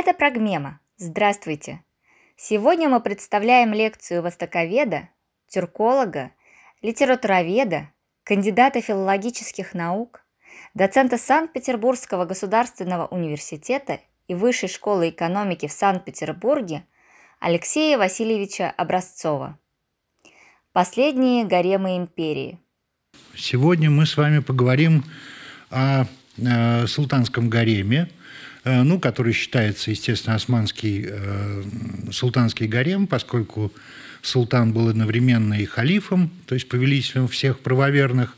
Это Прогмема. Здравствуйте! Сегодня мы представляем лекцию востоковеда, тюрколога, литературоведа, кандидата филологических наук, доцента Санкт-Петербургского государственного университета и Высшей школы экономики в Санкт-Петербурге Алексея Васильевича Образцова. Последние гаремы империи. Сегодня мы с вами поговорим о э, султанском гареме, ну, который считается, естественно, османский э, султанский гарем, поскольку султан был одновременно и халифом, то есть повелителем всех правоверных.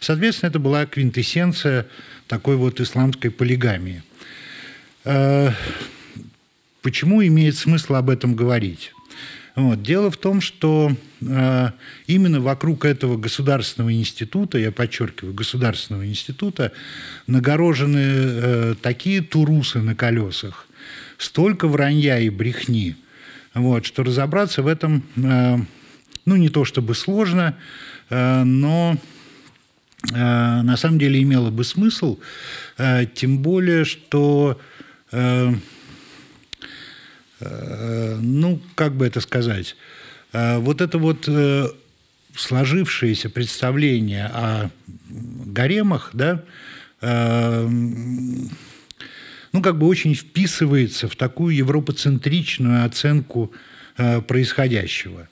Соответственно, это была квинтэссенция такой вот исламской полигамии. Э, почему имеет смысл об этом говорить? Вот. Дело в том, что э, именно вокруг этого государственного института, я подчеркиваю, государственного института, нагорожены э, такие турусы на колесах, столько вранья и брехни, вот, что разобраться в этом, э, ну, не то чтобы сложно, э, но э, на самом деле имело бы смысл, э, тем более, что э, ну, как бы это сказать, э, вот это вот э, сложившееся представление о гаремах, да, ну, как бы очень вписывается в такую европоцентричную оценку происходящего.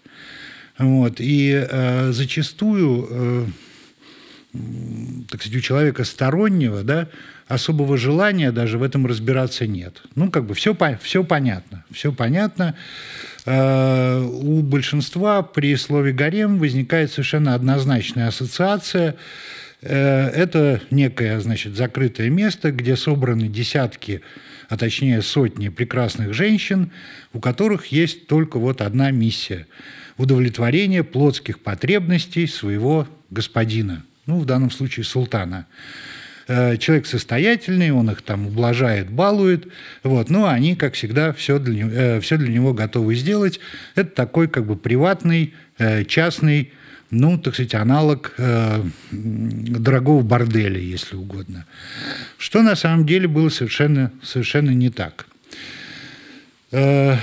Вот. И зачастую, так сказать, у человека стороннего, да, особого желания даже в этом разбираться нет. Ну, как бы все, все понятно. Все понятно. Э, у большинства при слове «гарем» возникает совершенно однозначная ассоциация. Э, это некое, значит, закрытое место, где собраны десятки, а точнее сотни прекрасных женщин, у которых есть только вот одна миссия – удовлетворение плотских потребностей своего господина, ну, в данном случае султана. Э, человек состоятельный, он их там ублажает, балует, вот, но они, как всегда, все для, него, э, все для него готовы сделать. Это такой как бы приватный, э, частный, ну, так сказать, аналог дорогого борделя, если угодно. Что на самом деле было совершенно, совершенно не так. Я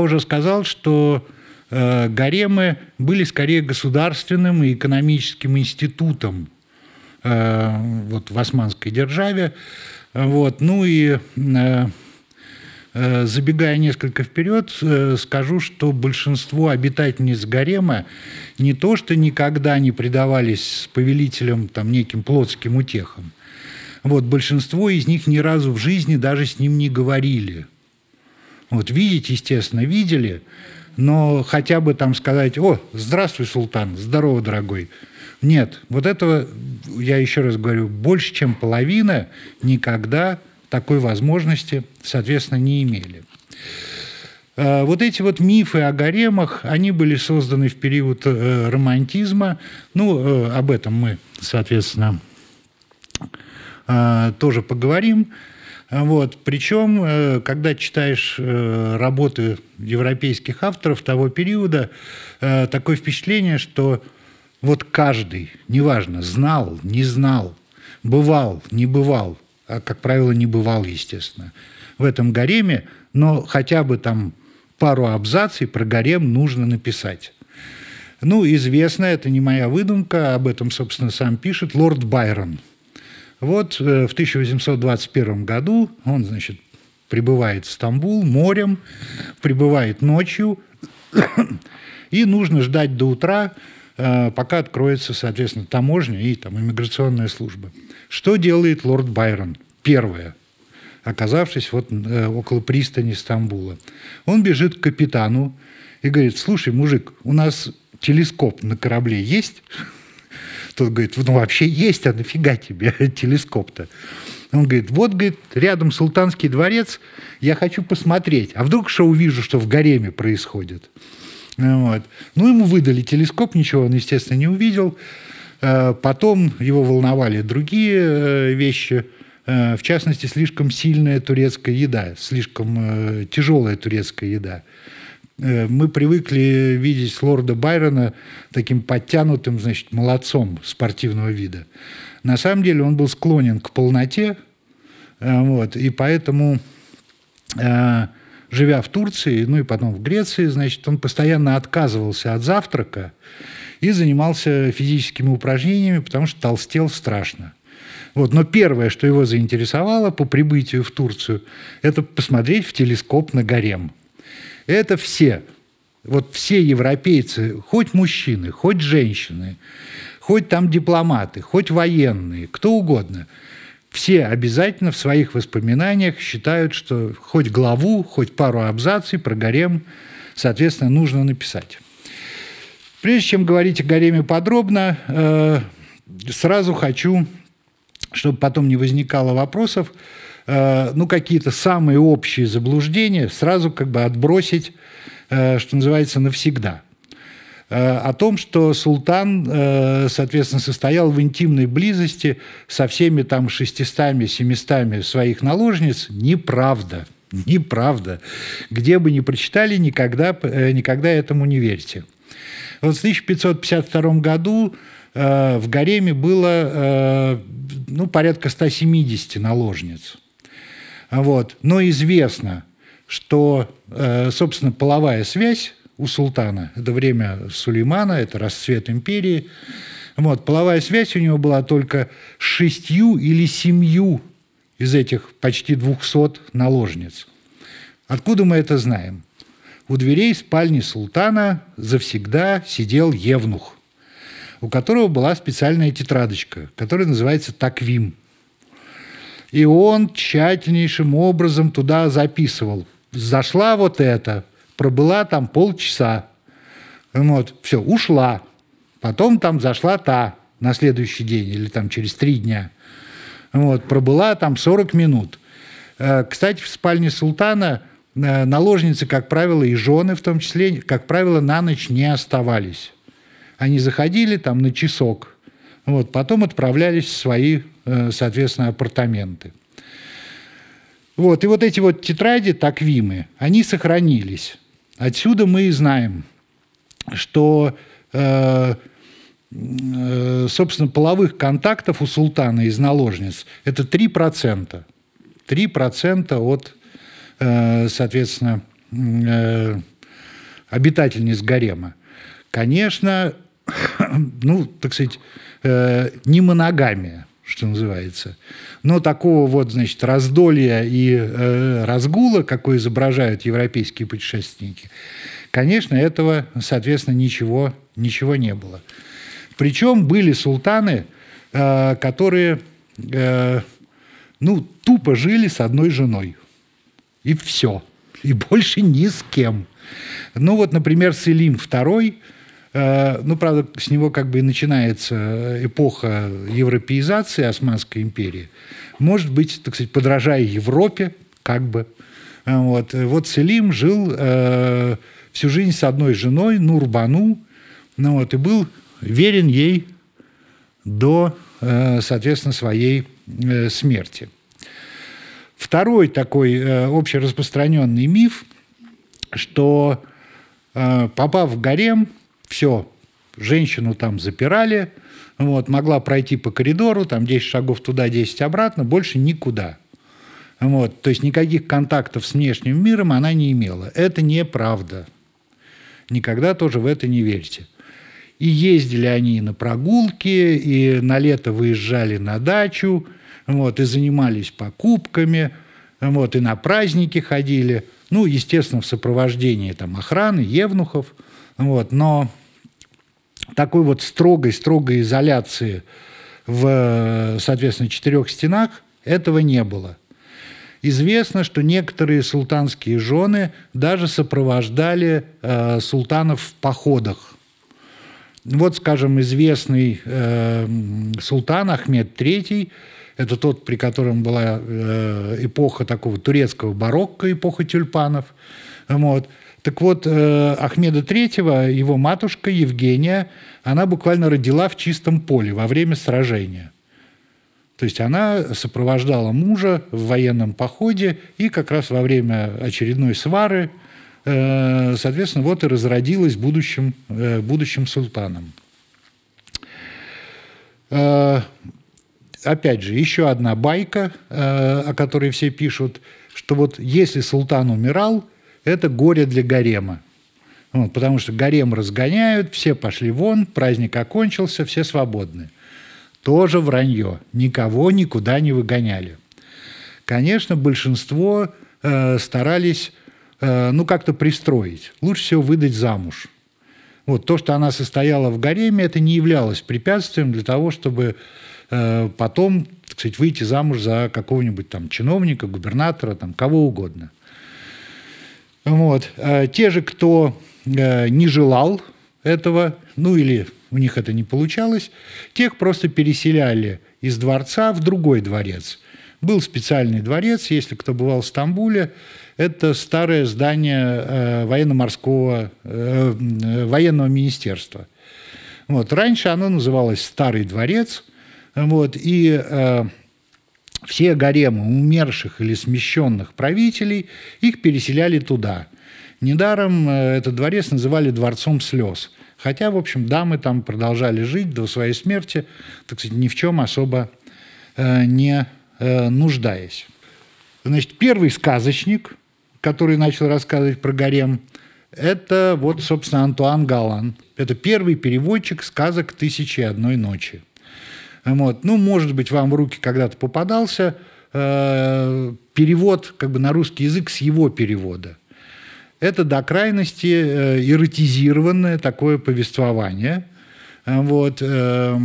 уже сказал, что гаремы были скорее государственным и экономическим институтом вот, в османской державе. Вот. Ну и э, э, забегая несколько вперед, скажу, что большинство обитательниц гарема не то, что никогда не предавались повелителям там, неким плотским утехам, вот, большинство из них ни разу в жизни даже с ним не говорили. Вот видеть, естественно, видели, но хотя бы там сказать, о, здравствуй, султан, здорово, дорогой, нет, вот этого, я еще раз говорю, больше, чем половина никогда такой возможности, соответственно, не имели. А, вот эти вот мифы о гаремах, они были созданы в период э, романтизма. Ну, э, об этом мы, соответственно, э, тоже поговорим. Вот. Причем, когда читаешь работы европейских авторов того периода, такое впечатление, что вот каждый, неважно, знал, не знал, бывал, не бывал, а, как правило, не бывал, естественно, в этом гареме, но хотя бы там пару абзаций про гарем нужно написать. Ну, известно, это не моя выдумка, об этом, собственно, сам пишет лорд Байрон. Вот э, в 1821 году он, значит, прибывает в Стамбул морем, прибывает ночью, и нужно ждать до утра, пока откроется, соответственно, таможня и там, иммиграционная служба. Что делает лорд Байрон? Первое, оказавшись вот э, около пристани Стамбула. Он бежит к капитану и говорит, слушай, мужик, у нас телескоп на корабле есть? Тот говорит, ну вообще есть, а нафига тебе телескоп-то? Он говорит, вот, говорит, рядом султанский дворец, я хочу посмотреть. А вдруг что увижу, что в гареме происходит? Вот. Ну, ему выдали телескоп, ничего он, естественно, не увидел. Э, потом его волновали другие э, вещи, э, в частности, слишком сильная турецкая еда, слишком тяжелая турецкая еда. Мы привыкли видеть лорда Байрона таким подтянутым, значит, молодцом спортивного вида. На самом деле он был склонен к полноте, вот, и поэтому живя в Турции, ну и потом в Греции, значит, он постоянно отказывался от завтрака и занимался физическими упражнениями, потому что толстел страшно. Вот. Но первое, что его заинтересовало по прибытию в Турцию, это посмотреть в телескоп на гарем. Это все, вот все европейцы, хоть мужчины, хоть женщины, хоть там дипломаты, хоть военные, кто угодно – все обязательно в своих воспоминаниях считают, что хоть главу, хоть пару абзаций про гарем, соответственно, нужно написать. Прежде чем говорить о гареме подробно, э, сразу хочу, чтобы потом не возникало вопросов, э, ну, какие-то самые общие заблуждения сразу как бы отбросить, э, что называется, навсегда – о том, что султан, э, соответственно, состоял в интимной близости со всеми там 600-700 своих наложниц, неправда. Неправда. Где бы ни прочитали, никогда, э, никогда этому не верьте. Вот в 1552 году в гареме было ну, порядка 170 наложниц. Вот. Но известно, что, собственно, половая связь у султана. Это время Сулеймана, это расцвет империи. Вот, половая связь у него была только с шестью или семью из этих почти двухсот наложниц. Откуда мы это знаем? У дверей спальни султана завсегда сидел евнух, у которого была специальная тетрадочка, которая называется «Таквим». И он тщательнейшим образом туда записывал. Зашла вот это, пробыла там полчаса. Вот, все, ушла. Потом там зашла та на следующий день или там через три дня. Вот, пробыла там 40 минут. Э, кстати, в спальне султана э, наложницы, как правило, и жены в том числе, как правило, на ночь не оставались. Они заходили там на часок, вот, потом отправлялись в свои, э, соответственно, апартаменты. Вот, и вот эти вот тетради, таквимы, они сохранились. Отсюда мы и знаем, что, э, э, собственно, половых контактов у султана из наложниц – это 3%. 3% от, э, соответственно, обитательниц гарема. Конечно, ну, так сказать, не моногамия, что называется. Но такого вот, значит, раздолья и э, разгула, какой изображают европейские путешественники, конечно, этого, соответственно, ничего, ничего не было. Причем были султаны, э, которые, э, ну, тупо жили с одной женой. И все. И больше ни с кем. Ну вот, например, Селим II – ну, правда, с него как бы и начинается эпоха европеизации Османской империи. Может быть, так сказать, подражая Европе, как бы. Вот, вот Селим жил э, всю жизнь с одной женой, Нурбану, ну, вот, и был верен ей до, э, соответственно, своей э, смерти. Второй такой э, общераспространенный миф, что э, попав в гарем, все, женщину там запирали, вот, могла пройти по коридору, там 10 шагов туда, 10 обратно, больше никуда. Вот, то есть никаких контактов с внешним миром она не имела. Это неправда. Никогда тоже в это не верьте. И ездили они на прогулки, и на лето выезжали на дачу, вот, и занимались покупками, вот, и на праздники ходили. Ну, естественно, в сопровождении там, охраны, евнухов – вот, но такой вот строгой-строгой изоляции в, соответственно, четырех стенах этого не было. Известно, что некоторые султанские жены даже сопровождали э, султанов в походах. Вот, скажем, известный э, султан Ахмед III, это тот, при котором была э, эпоха такого турецкого барокко, эпоха тюльпанов. Вот. Так вот, э, Ахмеда III, его матушка Евгения, она буквально родила в чистом поле во время сражения. То есть она сопровождала мужа в военном походе и как раз во время очередной свары, э, соответственно, вот и разродилась будущим, э, будущим султаном. Опять же, еще одна байка, о которой все пишут – что вот если султан умирал, это горе для гарема. Вот, потому что гарем разгоняют, все пошли вон, праздник окончился, все свободны. Тоже вранье. Никого никуда не выгоняли. Конечно, большинство э, старались э, ну, как-то пристроить. Лучше всего выдать замуж. Вот то, что она состояла в гареме, это не являлось препятствием для того, чтобы э, потом, так сказать, выйти замуж за какого-нибудь там чиновника, губернатора, там, кого угодно. Вот. А те же, кто э, не желал этого, ну или у них это не получалось, тех просто переселяли из дворца в другой дворец. Был специальный дворец, если кто бывал в Стамбуле, это старое здание э, военно-морского, э, военного министерства. Вот. Раньше оно называлось Старый дворец, вот, и все гаремы умерших или смещенных правителей, их переселяли туда. Недаром э, этот дворец называли дворцом слез. Хотя, в общем, дамы там продолжали жить до своей смерти, так сказать, ни в чем особо э, не э, нуждаясь. Значит, первый сказочник, который начал рассказывать про гарем, это вот, собственно, Антуан Галан. Это первый переводчик сказок «Тысячи и одной ночи». Вот. Ну, может быть, вам в руки когда-то попадался э, перевод как бы на русский язык с его перевода. Это до крайности э, эротизированное такое повествование. Вот. Э,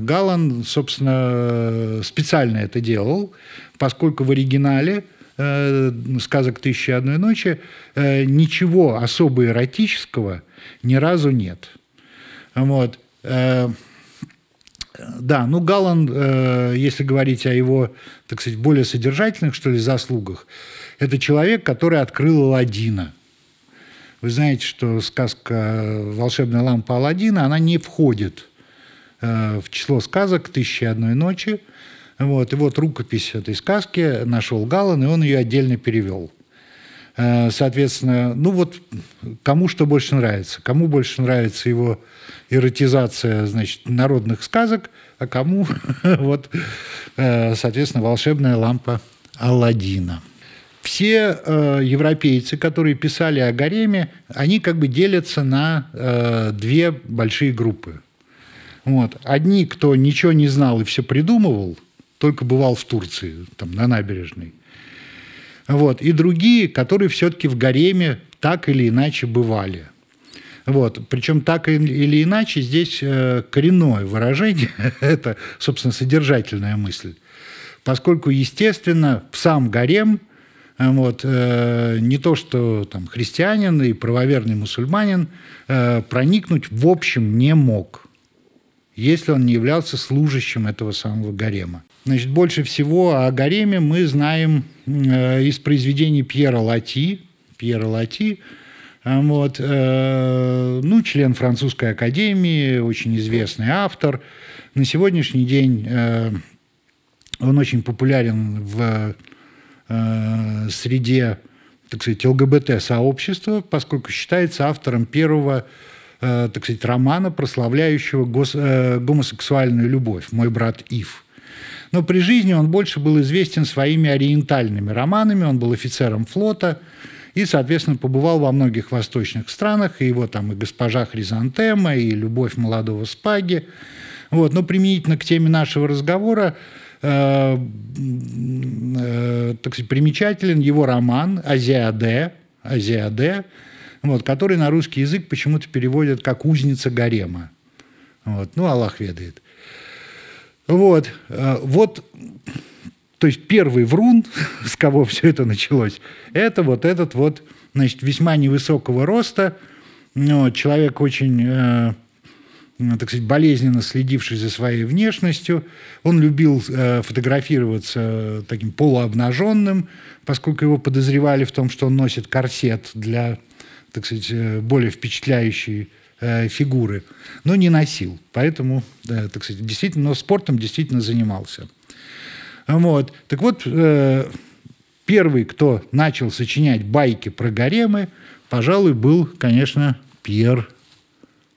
Галан, собственно, специально это делал, поскольку в оригинале э, сказок «Тысячи одной ночи» э, ничего особо эротического ни разу нет. Вот. Да, ну Галан, э, если говорить о его, так сказать, более содержательных, что ли, заслугах, это человек, который открыл Аладдина. Вы знаете, что сказка «Волшебная лампа Аладдина», она не входит э, в число сказок «Тысячи одной ночи». Вот, и вот рукопись этой сказки нашел Галан, и он ее отдельно перевел. Э, соответственно, ну вот кому что больше нравится. Кому больше нравится его эротизация, значит, народных сказок, а кому вот, э, соответственно, волшебная лампа Алладина. Все э, европейцы, которые писали о гареме, они как бы делятся на э, две большие группы. Вот. Одни, кто ничего не знал и все придумывал, только бывал в Турции, там, на набережной. Вот. И другие, которые все-таки в гареме так или иначе бывали – вот. Причем так или иначе здесь э, коренное выражение, это, собственно, содержательная мысль. Поскольку, естественно, сам гарем э, вот, э, не то что там, христианин и правоверный мусульманин проникнуть в общем не мог, если он не являлся служащим этого самого гарема. Значит, больше всего о гареме мы знаем из произведений Пьера Лати. Пьера Лати – а, вот. Э, ну, член французской академии, очень известный автор. На сегодняшний день э, он очень популярен в э, среде, так сказать, ЛГБТ-сообщества, поскольку считается автором первого, так сказать, романа, прославляющего гос, гомосексуальную любовь «Мой брат Ив». Но при жизни он больше был известен своими ориентальными романами, он был офицером флота – и, соответственно, побывал во многих восточных странах, и его там и госпожа Хризантема, и любовь молодого Спаги. Вот. Но применительно к теме нашего разговора э, э, так сказать, примечателен его роман «Азиаде», «Азиаде», вот, который на русский язык почему-то переводят как «узница гарема». Вот. Ну, Аллах ведает. Вот. Э, вот то есть первый врун, с кого все это началось, это вот этот вот, значит, весьма невысокого роста, ну, человек очень, э, так сказать, болезненно следивший за своей внешностью. Он любил э, фотографироваться таким полуобнаженным, поскольку его подозревали в том, что он носит корсет для, так сказать, э, более впечатляющей фигуры, но не носил. Поэтому, э, так сказать, действительно, но спортом действительно занимался. Вот. Так вот, э, первый, кто начал сочинять байки про гаремы, пожалуй, был, конечно, Пьер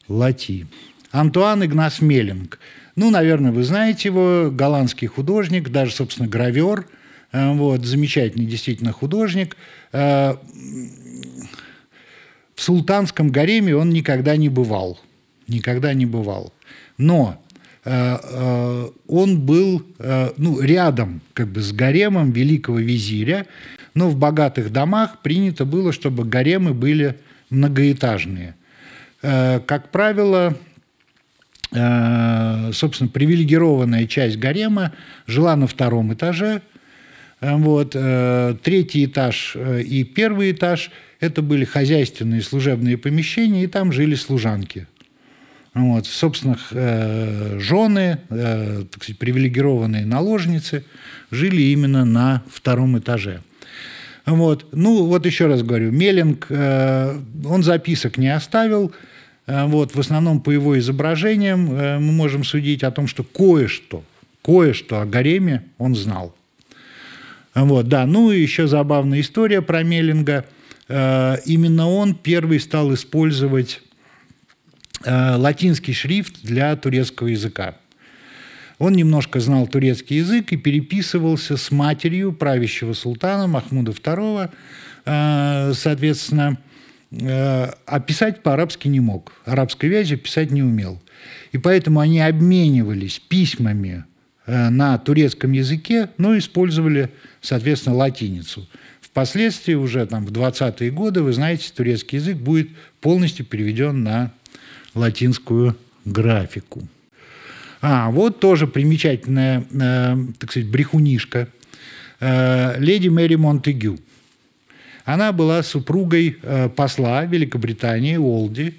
Лати. Антуан Игнас Меллинг. Ну, наверное, вы знаете его, голландский художник, даже, собственно, гравер. вот, замечательный действительно художник. В султанском гареме он никогда не бывал. Никогда не бывал. Но он был ну, рядом как бы, с гаремом великого визиря, но в богатых домах принято было, чтобы гаремы были многоэтажные. Как правило, Э, собственно, привилегированная часть гарема жила на втором этаже. Э, вот. Э, третий этаж и первый этаж – это были хозяйственные служебные помещения, и там жили служанки. Вот. Собственно, жены, так сказать, привилегированные наложницы жили именно на втором этаже. Вот. Ну, вот еще раз говорю, Меллинг, он записок не оставил – Э, вот, в основном по его изображениям э, мы можем судить о том, что кое-что, кое-что о гареме он знал. Вот, да, ну и еще забавная история про Меллинга. Э, именно он первый стал использовать латинский шрифт для турецкого языка. Он немножко знал турецкий язык и переписывался с матерью правящего султана Махмуда II, соответственно, Э, а писать по-арабски не мог. Арабской вязи писать не умел. И поэтому они обменивались письмами э, на турецком языке, но использовали, соответственно, латиницу. Впоследствии, уже там, в 20-е годы, вы знаете, турецкий язык будет полностью переведен на латинскую графику. А, вот тоже примечательная, э, так сказать, брехунишка. Э, леди Мэри Монтегю – она была супругой э, посла Великобритании Олди.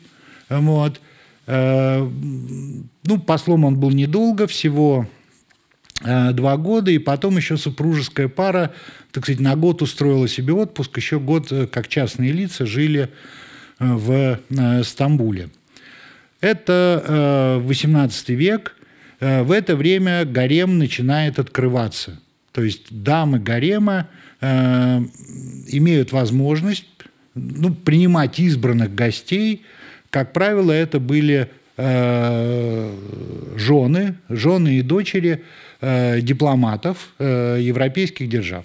Вот. Э, ну, послом он был недолго, всего э, два года, и потом еще супружеская пара, так сказать, на год устроила себе отпуск, еще год, как частные лица, жили в Стамбуле. Это 18 век. В это время гарем начинает открываться. То есть дамы гарема Э, имеют возможность ну, принимать избранных гостей. Как правило, это были э, жены, жены и дочери э, дипломатов э, европейских держав.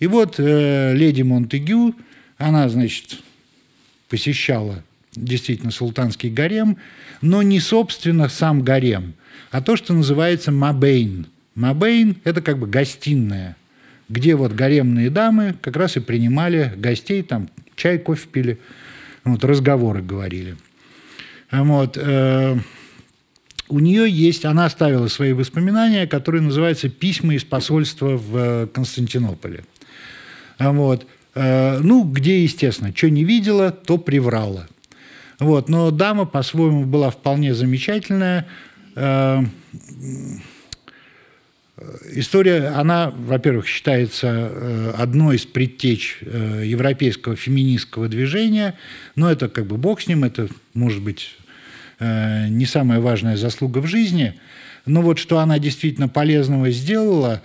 И вот э, леди Монтегю, она, значит, посещала действительно султанский гарем, но не, собственно, сам гарем, а то, что называется мабейн. Мабейн – это как бы гостиная – где вот гаремные дамы как раз и принимали гостей, там чай, кофе пили, вот, разговоры говорили. Вот, э, у нее есть, она оставила свои воспоминания, которые называются «Письма из посольства в Константинополе». Вот, э, ну, где, естественно, что не видела, то приврала. Вот, но дама по-своему была вполне замечательная. Э, История, она, во-первых, считается э, одной из предтеч э, европейского феминистского движения, но это как бы бог с ним, это, может быть, э, не самая важная заслуга в жизни. Но вот что она действительно полезного сделала,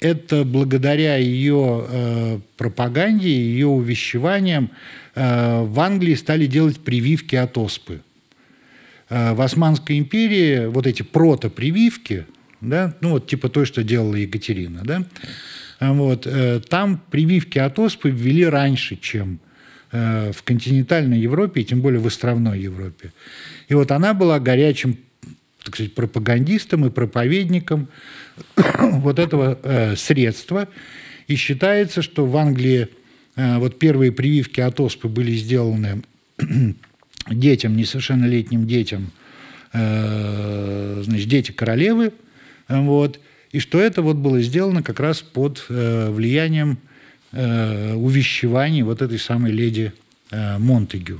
это благодаря ее пропаганде, ее увещеваниям в Англии стали делать прививки от оспы. В Османской империи вот эти протопрививки – да, ну вот типа той, что делала Екатерина, да, вот, э, там прививки от оспы ввели раньше, чем э, в континентальной Европе, и тем более в островной Европе. И вот она была горячим, так сказать, пропагандистом и проповедником вот этого э, средства. И считается, что в Англии вот первые прививки от оспы были сделаны детям, несовершеннолетним детям, значит, дети королевы – вот, и что это вот было сделано как раз под э, влиянием э, увещеваний вот этой самой леди э, Монтегю.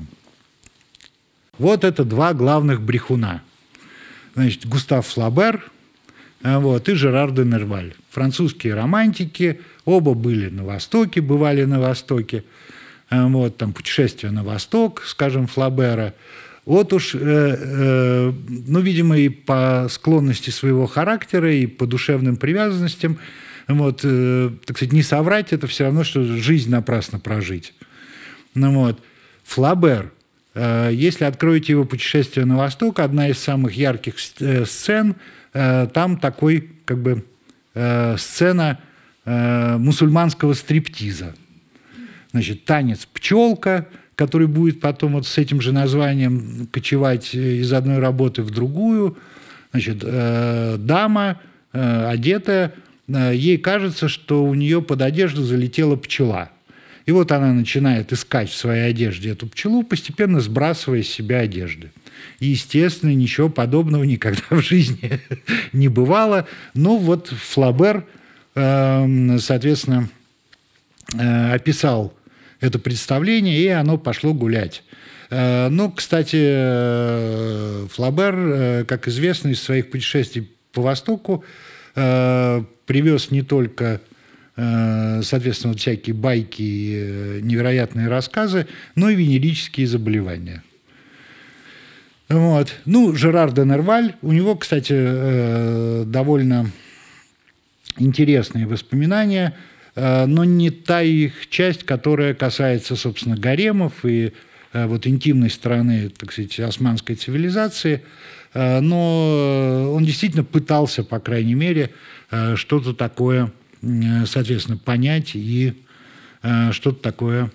Вот это два главных брехуна. Значит, Густав Флабер э, вот, и Жерар де Нерваль. Французские романтики, оба были на Востоке, бывали на Востоке. Э, вот, там путешествие на Восток, скажем, Флабера – вот уж, э, э, ну, видимо, и по склонности своего характера, и по душевным привязанностям, вот, э, так сказать, не соврать, это все равно, что жизнь напрасно прожить. Ну, вот. Флабер, если откроете его «Путешествие на восток», одна из самых ярких э, сцен, э, там такой, как бы, э, сцена э, мусульманского стриптиза. Значит, танец «Пчелка», который будет потом вот с этим же названием кочевать из одной работы в другую. Значит, э, дама э, одетая, э, ей кажется, что у нее под одежду залетела пчела. И вот она начинает искать в своей одежде эту пчелу, постепенно сбрасывая с себя одежды. И, естественно, ничего подобного никогда в жизни не бывало. Но вот Флабер, соответственно, описал это представление, и оно пошло гулять. Э, ну, кстати, э, Флабер, э, как известно из своих путешествий по Востоку, привез не только, соответственно, всякие байки, невероятные рассказы, но и венерические заболевания. Вот. Ну, Жерар де Нерваль, у него, кстати, довольно интересные воспоминания – Э, но не та их часть, которая касается, собственно, гаремов и э, вот интимной стороны, так сказать, османской цивилизации. Э, но он действительно пытался, по крайней мере, что-то такое, соответственно, понять и что-то такое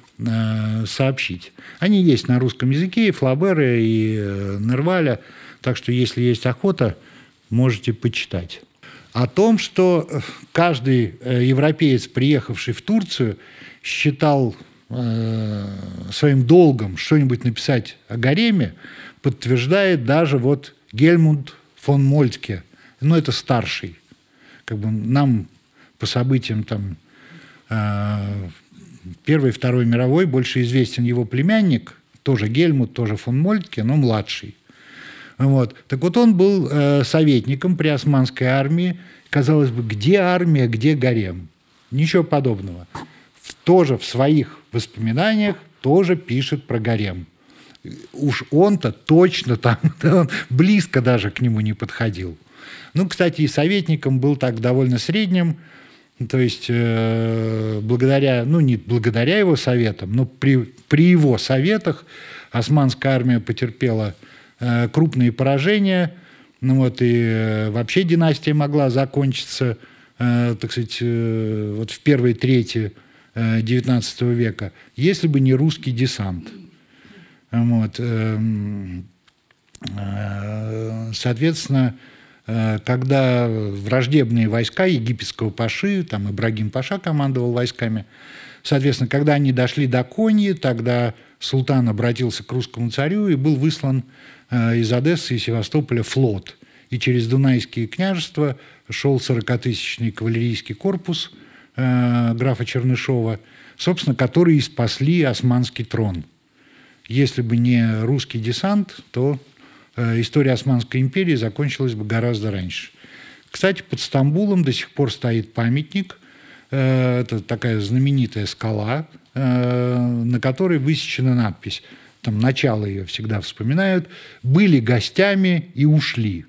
сообщить. Они есть на русском языке, и Флабера, и Нерваля, так что, если есть охота, можете почитать о том, что каждый э, европеец, приехавший в Турцию, считал э, своим долгом что-нибудь написать о гареме, подтверждает даже вот Гельмунд фон Мольтке. Ну, это старший. Как бы нам по событиям там э, Первой и Второй мировой больше известен его племянник, тоже Гельмут, тоже фон Мольтке, но младший. Вот. Так вот он был э, советником при османской армии. Казалось бы, где армия, где гарем? Ничего подобного. Тоже в своих воспоминаниях тоже пишет про гарем. Уж он-то точно там, он близко даже к нему не подходил. Ну, кстати, и советником был так довольно средним, то есть э, благодаря, ну не благодаря его советам, но при, при его советах османская армия потерпела Э, крупные поражения. Ну вот, и э, вообще династия могла закончиться, э, так сказать, вот в первой трети XIX века, если бы не русский десант. Вот. Эм, соответственно, когда враждебные войска египетского Паши, там Ибрагим Паша командовал войсками, соответственно, когда они дошли до Коньи, тогда султан обратился к русскому царю и был выслан Э, из Одессы и Севастополя флот. И через Дунайские княжества шел 40-тысячный кавалерийский корпус э, графа Чернышова, собственно, которые и спасли османский трон. Если бы не русский десант, то э, история Османской империи закончилась бы гораздо раньше. Кстати, под Стамбулом до сих пор стоит памятник. Это такая знаменитая скала, на которой высечена надпись там начало ее всегда вспоминают, были гостями и ушли.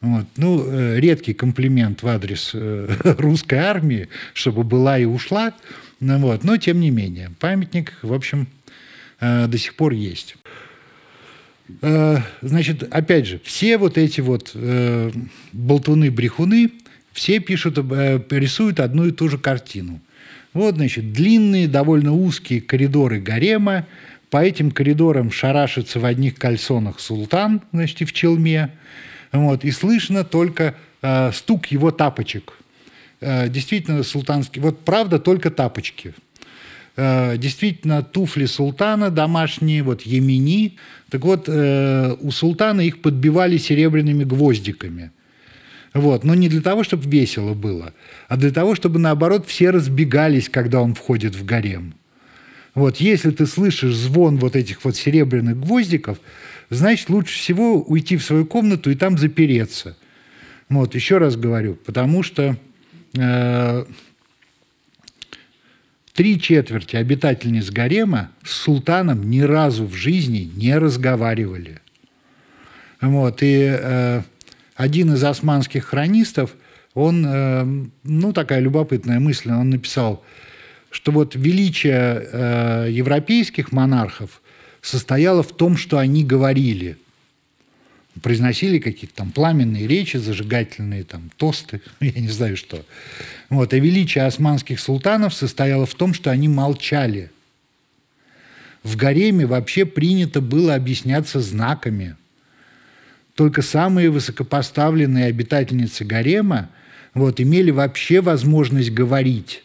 Вот. Ну, э, редкий комплимент в адрес э, русской армии, чтобы была и ушла, ну, вот. но тем не менее, памятник, в общем, э, до сих пор есть. Значит, опять же, все вот эти вот болтуны-брехуны, все пишут, рисуют одну и ту же картину. Вот, значит, длинные, довольно узкие коридоры гарема, по этим коридорам шарашится в одних кальсонах султан, значит, и в челме. Вот, и слышно только э, стук его тапочек. Э, действительно, султанский... Вот правда, только тапочки. Э, действительно, туфли султана домашние, вот емени. Так вот, э, у султана их подбивали серебряными гвоздиками. Вот. Но не для того, чтобы весело было, а для того, чтобы, наоборот, все разбегались, когда он входит в гарем. Вот, если ты слышишь звон вот этих вот серебряных гвоздиков, значит, лучше всего уйти в свою комнату и там запереться. Вот, еще раз говорю, потому что э, три четверти обитательниц гарема с султаном ни разу в жизни не разговаривали. Вот, и э, один из османских хронистов, он, э, ну, такая любопытная мысль, он написал – что вот величие э, европейских монархов состояло в том, что они говорили. Произносили какие-то там пламенные речи, зажигательные там тосты, я не знаю что. Вот. А величие османских султанов состояло в том, что они молчали. В гареме вообще принято было объясняться знаками. Только самые высокопоставленные обитательницы гарема вот, имели вообще возможность говорить.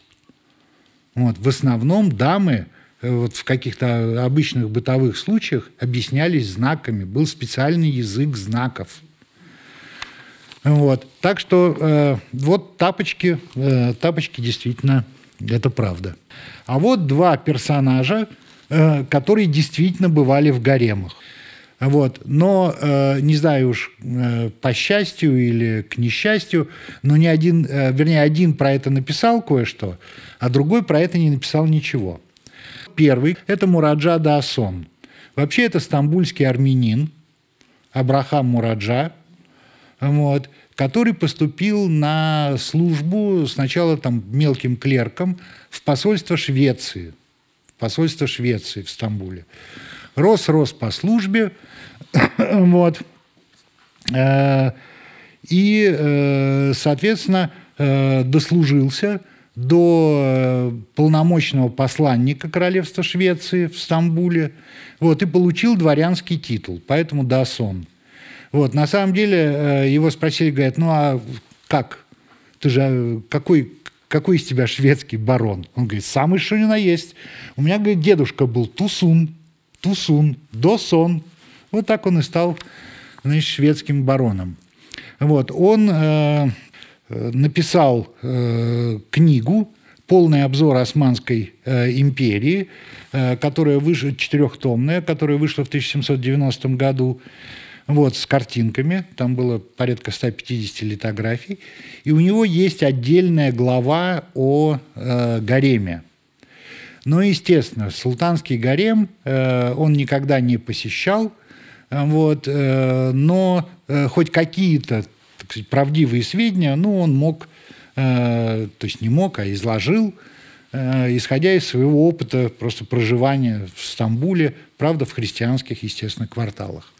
Вот. В основном дамы вот в каких-то обычных бытовых случаях объяснялись знаками, был специальный язык знаков. Вот. Так что э, вот тапочки, э, тапочки действительно это правда. А вот два персонажа, э, которые действительно бывали в гаремах. Вот. Но, э, не знаю уж, э, по счастью или к несчастью, но ни один, э, вернее, один про это написал кое-что, а другой про это не написал ничего. Первый – это Мураджа Даасон. Вообще это стамбульский армянин, Абрахам Мураджа, вот, который поступил на службу сначала там мелким клерком в посольство Швеции. Посольство Швеции в Стамбуле. Рос-рос по службе, вот, э, и, э, соответственно, э, дослужился – до э, полномочного посланника королевства Швеции в Стамбуле, вот, и получил дворянский титул, поэтому Дасон. Вот, на самом деле э, его спросили, говорят, ну а как? Ты же какой, какой из тебя шведский барон? Он говорит, самый что ни на есть. У меня, говорит, дедушка был Тусун, Тусун, Досон. Вот так он и стал значит, шведским бароном. Вот, он Э, написал э, книгу «Полный обзор Османской э, империи», которая вышла, четырехтомная, которая вышла в 1790 году, вот, с картинками, там было порядка 150 литографий, и у него есть отдельная глава о э, гареме. Но, естественно, султанский гарем э, он никогда не посещал, вот, э, но э, хоть какие-то так сказать, правдивые сведения, ну, он мог, э, то есть не мог, а изложил, э, исходя из своего опыта просто проживания в Стамбуле, правда, в христианских, естественно, кварталах.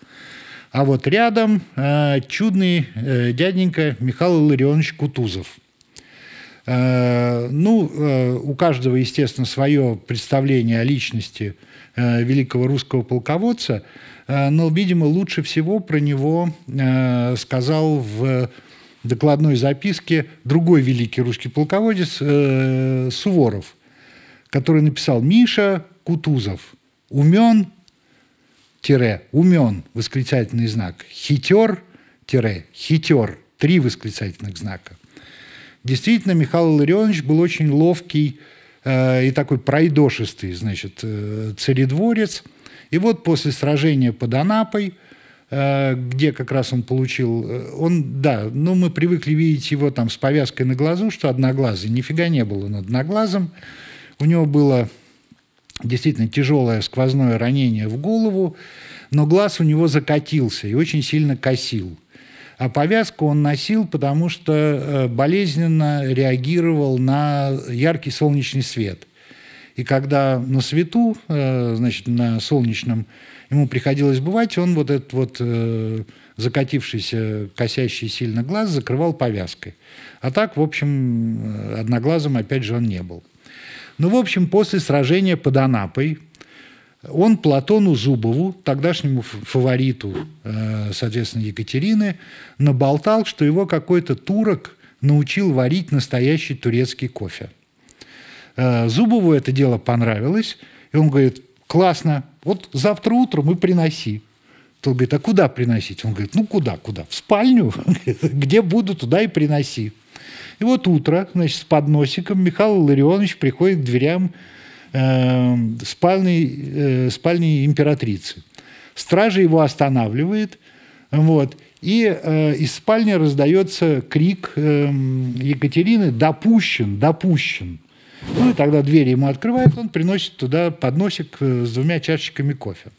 А вот рядом э, чудный э, дяденька Михаил Илларионович Кутузов. Э, ну, э, у каждого, естественно, свое представление о личности э, великого русского полководца – но, видимо, лучше всего про него э, сказал в докладной записке другой великий русский полководец э, Суворов, который написал «Миша Кутузов, умен, тире, умен, восклицательный знак, хитер, тире, хитер, три восклицательных знака». Действительно, Михаил Илларионович был очень ловкий э, и такой пройдошистый, значит, э, царедворец – и вот после сражения под Анапой, э, где как раз он получил, э, он, да, ну мы привыкли видеть его там с повязкой на глазу, что одноглазый, нифига не было он одноглазым, у него было действительно тяжелое сквозное ранение в голову, но глаз у него закатился и очень сильно косил. А повязку он носил, потому что э, болезненно реагировал на яркий солнечный свет – и когда на свету, э, значит, на солнечном, ему приходилось бывать, он вот этот вот э, закатившийся, косящий сильно глаз закрывал повязкой. А так, в общем, э, одноглазым, опять же, он не был. Ну, в общем, после сражения под Анапой он Платону Зубову, тогдашнему фавориту, соответственно, Екатерины, наболтал, что его какой-то турок научил варить настоящий турецкий кофе – Зубову это дело понравилось, и он говорит, классно, вот завтра утром и приноси. Тот говорит, а куда приносить? Он говорит, ну куда, куда? В спальню? Где буду, туда и приноси. И вот утро, значит, с подносиком Михаил Ларионович приходит к дверям э, спальни, э, спальни императрицы. Стража его останавливает, вот, и э, из спальни раздается крик э, Екатерины «Допущен! Допущен!». Ну и тогда двери ему открывают, он приносит туда подносик э, с двумя чашечками кофе.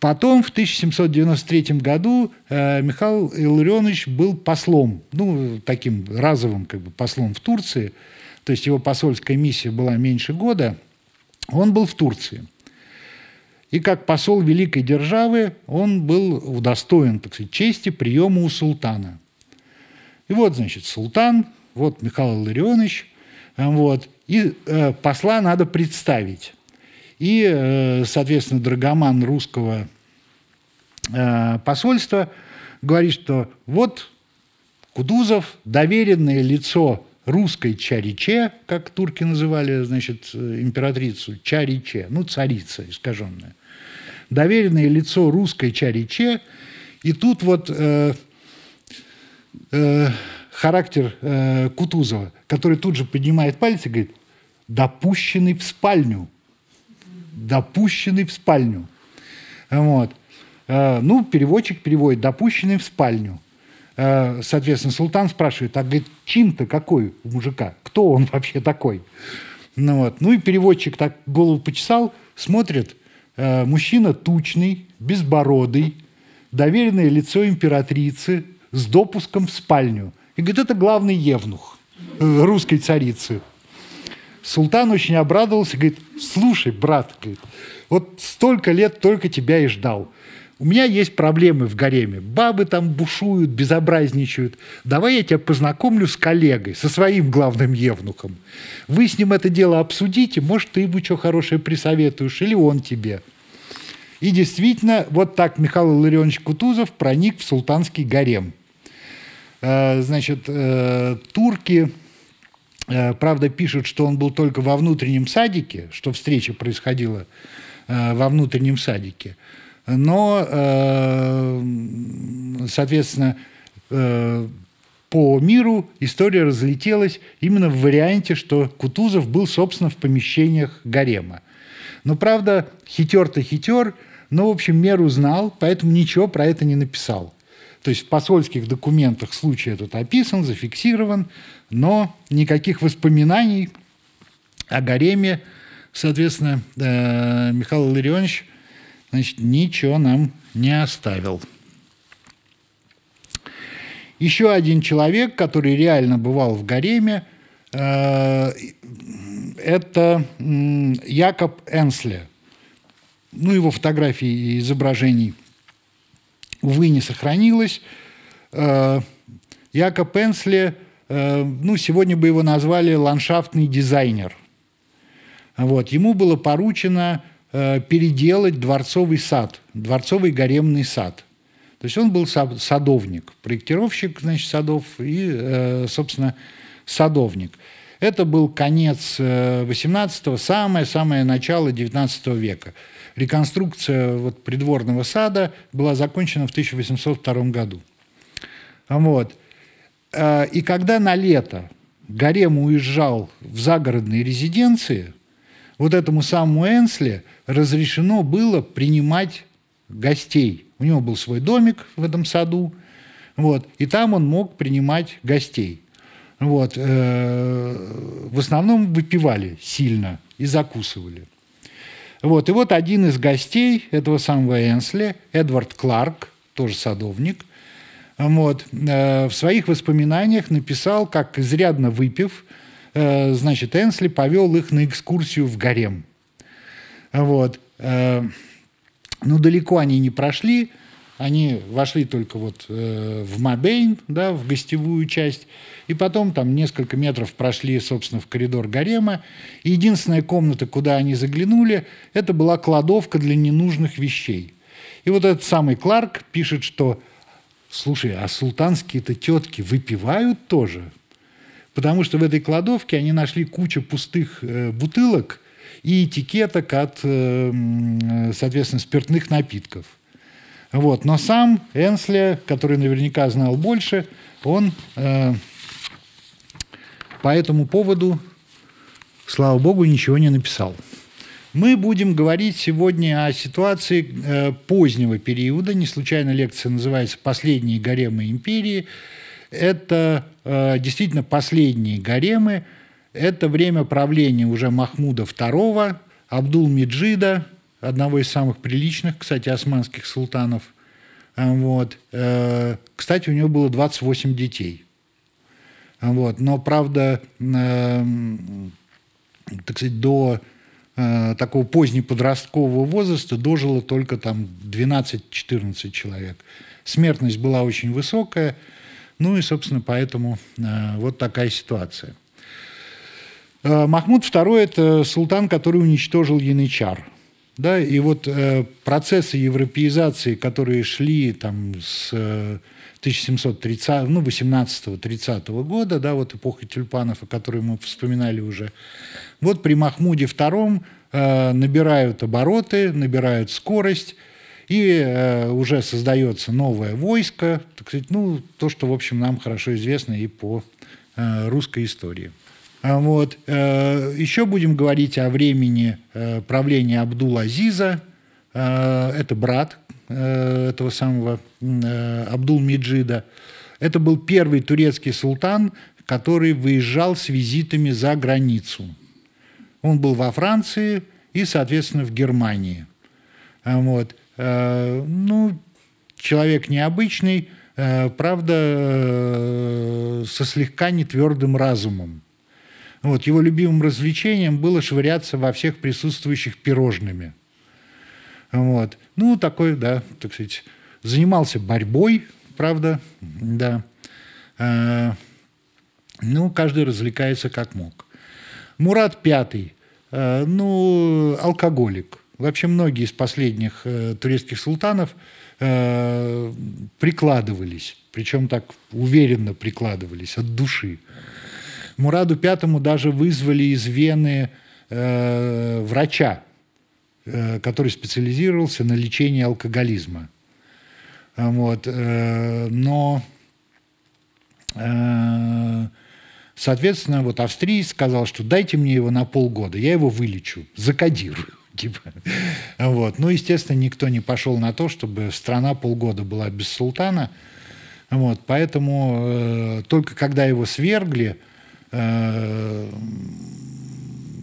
Потом в 1793 году э, Михаил Илларионович был послом, ну, таким разовым как бы послом в Турции, то есть его посольская миссия была меньше года, он был в Турции. И как посол великой державы он был удостоен, так сказать, чести приема у султана. И вот, значит, султан, вот Михаил Илларионович, вот, и э, посла надо представить. И, э, соответственно, драгоман русского э, посольства говорит, что вот Кудузов, доверенное лицо русской Чариче, как турки называли, значит, императрицу, Чариче, ну, царица искаженная. Доверенное лицо русской Чариче, и тут вот э, э, характер э, Кутузова, который тут же поднимает палец и говорит, допущенный в спальню. Допущенный в спальню. Вот. Э, ну, переводчик переводит, допущенный в спальню. Э, соответственно, султан спрашивает, а говорит, чин-то какой у мужика? Кто он вообще такой? Ну, вот. ну и переводчик так голову почесал, смотрит, э, мужчина тучный, безбородый, доверенное лицо императрицы с допуском в спальню – и говорит, это главный евнух русской царицы. Султан очень обрадовался, говорит, слушай, брат, говорит, вот столько лет только тебя и ждал. У меня есть проблемы в гареме. Бабы там бушуют, безобразничают. Давай я тебя познакомлю с коллегой, со своим главным евнухом. Вы с ним это дело обсудите, может, ты ему что хорошее присоветуешь, или он тебе. И действительно, вот так Михаил Илларионович Кутузов проник в султанский гарем – Э, значит, э, турки, э, правда, пишут, что он был только во внутреннем садике, что встреча происходила во внутреннем садике. Но, соответственно, по миру история разлетелась именно в варианте, что Кутузов был, собственно, в помещениях гарема. Но, правда, хитер-то хитер, но, в общем, меру знал, поэтому ничего про это не написал. То есть в посольских документах случай этот описан, зафиксирован, но никаких воспоминаний о гареме, соответственно, э, Михаил Илларионович значит, ничего нам не оставил. Еще один человек, который реально бывал в гареме, э, это Якоб Энсле. Ну, его фотографии и изображений – увы, не сохранилось. Э, Якоб Энсле, э, ну, сегодня бы его назвали ландшафтный дизайнер. Вот. Ему было поручено э, переделать дворцовый сад, дворцовый гаремный сад. То есть он был садовник, проектировщик значит, садов и, собственно, садовник. Это был конец 18-го, самое-самое начало 19 века. Реконструкция вот придворного сада была закончена в 1802 году. Вот. А, и когда на лето Гарем уезжал в загородные резиденции, вот этому самому Энсли разрешено было принимать гостей. У него был свой домик в этом саду, вот, и там он мог принимать гостей. Вот, э, в основном выпивали сильно и закусывали. Вот. И вот один из гостей этого самого Энсли, Эдвард Кларк, тоже садовник, вот, э, в своих воспоминаниях написал, как изрядно выпив, э, значит, Энсли повел их на экскурсию в гарем. Вот. Э, ну, далеко они не прошли, они вошли только вот э, в Мабейн, да, в гостевую часть, и потом там несколько метров прошли, собственно, в коридор гарема. И единственная комната, куда они заглянули, это была кладовка для ненужных вещей. И вот этот самый Кларк пишет, что, слушай, а султанские-то тетки выпивают тоже? Потому что в этой кладовке они нашли кучу пустых э, бутылок и этикеток от, э, соответственно, спиртных напитков – вот. Но сам Энсли, который наверняка знал больше, он э, по этому поводу, слава богу, ничего не написал. Мы будем говорить сегодня о ситуации э, позднего периода. Не случайно лекция называется «Последние гаремы империи». Это э, действительно последние гаремы. Это время правления уже Махмуда II, Абдул-Меджида, одного из самых приличных, кстати, османских султанов. А, вот. Э, кстати, у него было 28 детей. А, вот. Но, правда, э, так сказать, до э, такого позднеподросткового возраста дожило только там 12-14 человек. Смертность была очень высокая, ну и, собственно, поэтому э, вот такая ситуация. Э, Махмуд II – это султан, который уничтожил янычар. Да, и вот э, процессы европеизации, которые шли там с э, 1730, ну, 18-30 года, да, вот эпоха тюльпанов, о которой мы вспоминали уже, вот при Махмуде II э, набирают обороты, набирают скорость, и э, уже создается новое войско, так сказать, ну, то, что, в общем, нам хорошо известно и по э, русской истории. А вот. Э, Еще будем говорить о времени э, правления Абдул-Азиза. Э, это брат этого самого Абдул-Меджида. Это был первый турецкий султан, который выезжал с визитами за границу. Он был во Франции и, соответственно, в Германии. А вот. Ну, человек необычный, правда, со слегка нетвердым разумом. Вот, его любимым развлечением было швыряться во всех присутствующих пирожными. Вот. Ну, такой, да, так сказать, занимался борьбой, правда, да. А, ну, каждый развлекается как мог. Мурат Пятый, а, ну, алкоголик. Вообще многие из последних э, турецких султанов э, прикладывались, причем так уверенно прикладывались, от души. Мураду Пятому даже вызвали из Вены э, врача, э, который специализировался на лечении алкоголизма. Вот. Э, но, э, соответственно, вот австриец сказал, что дайте мне его на полгода, я его вылечу, закодирую. Типа. Вот. Ну, естественно, никто не пошел на то, чтобы страна полгода была без султана. Вот. Поэтому э, только когда его свергли, Э,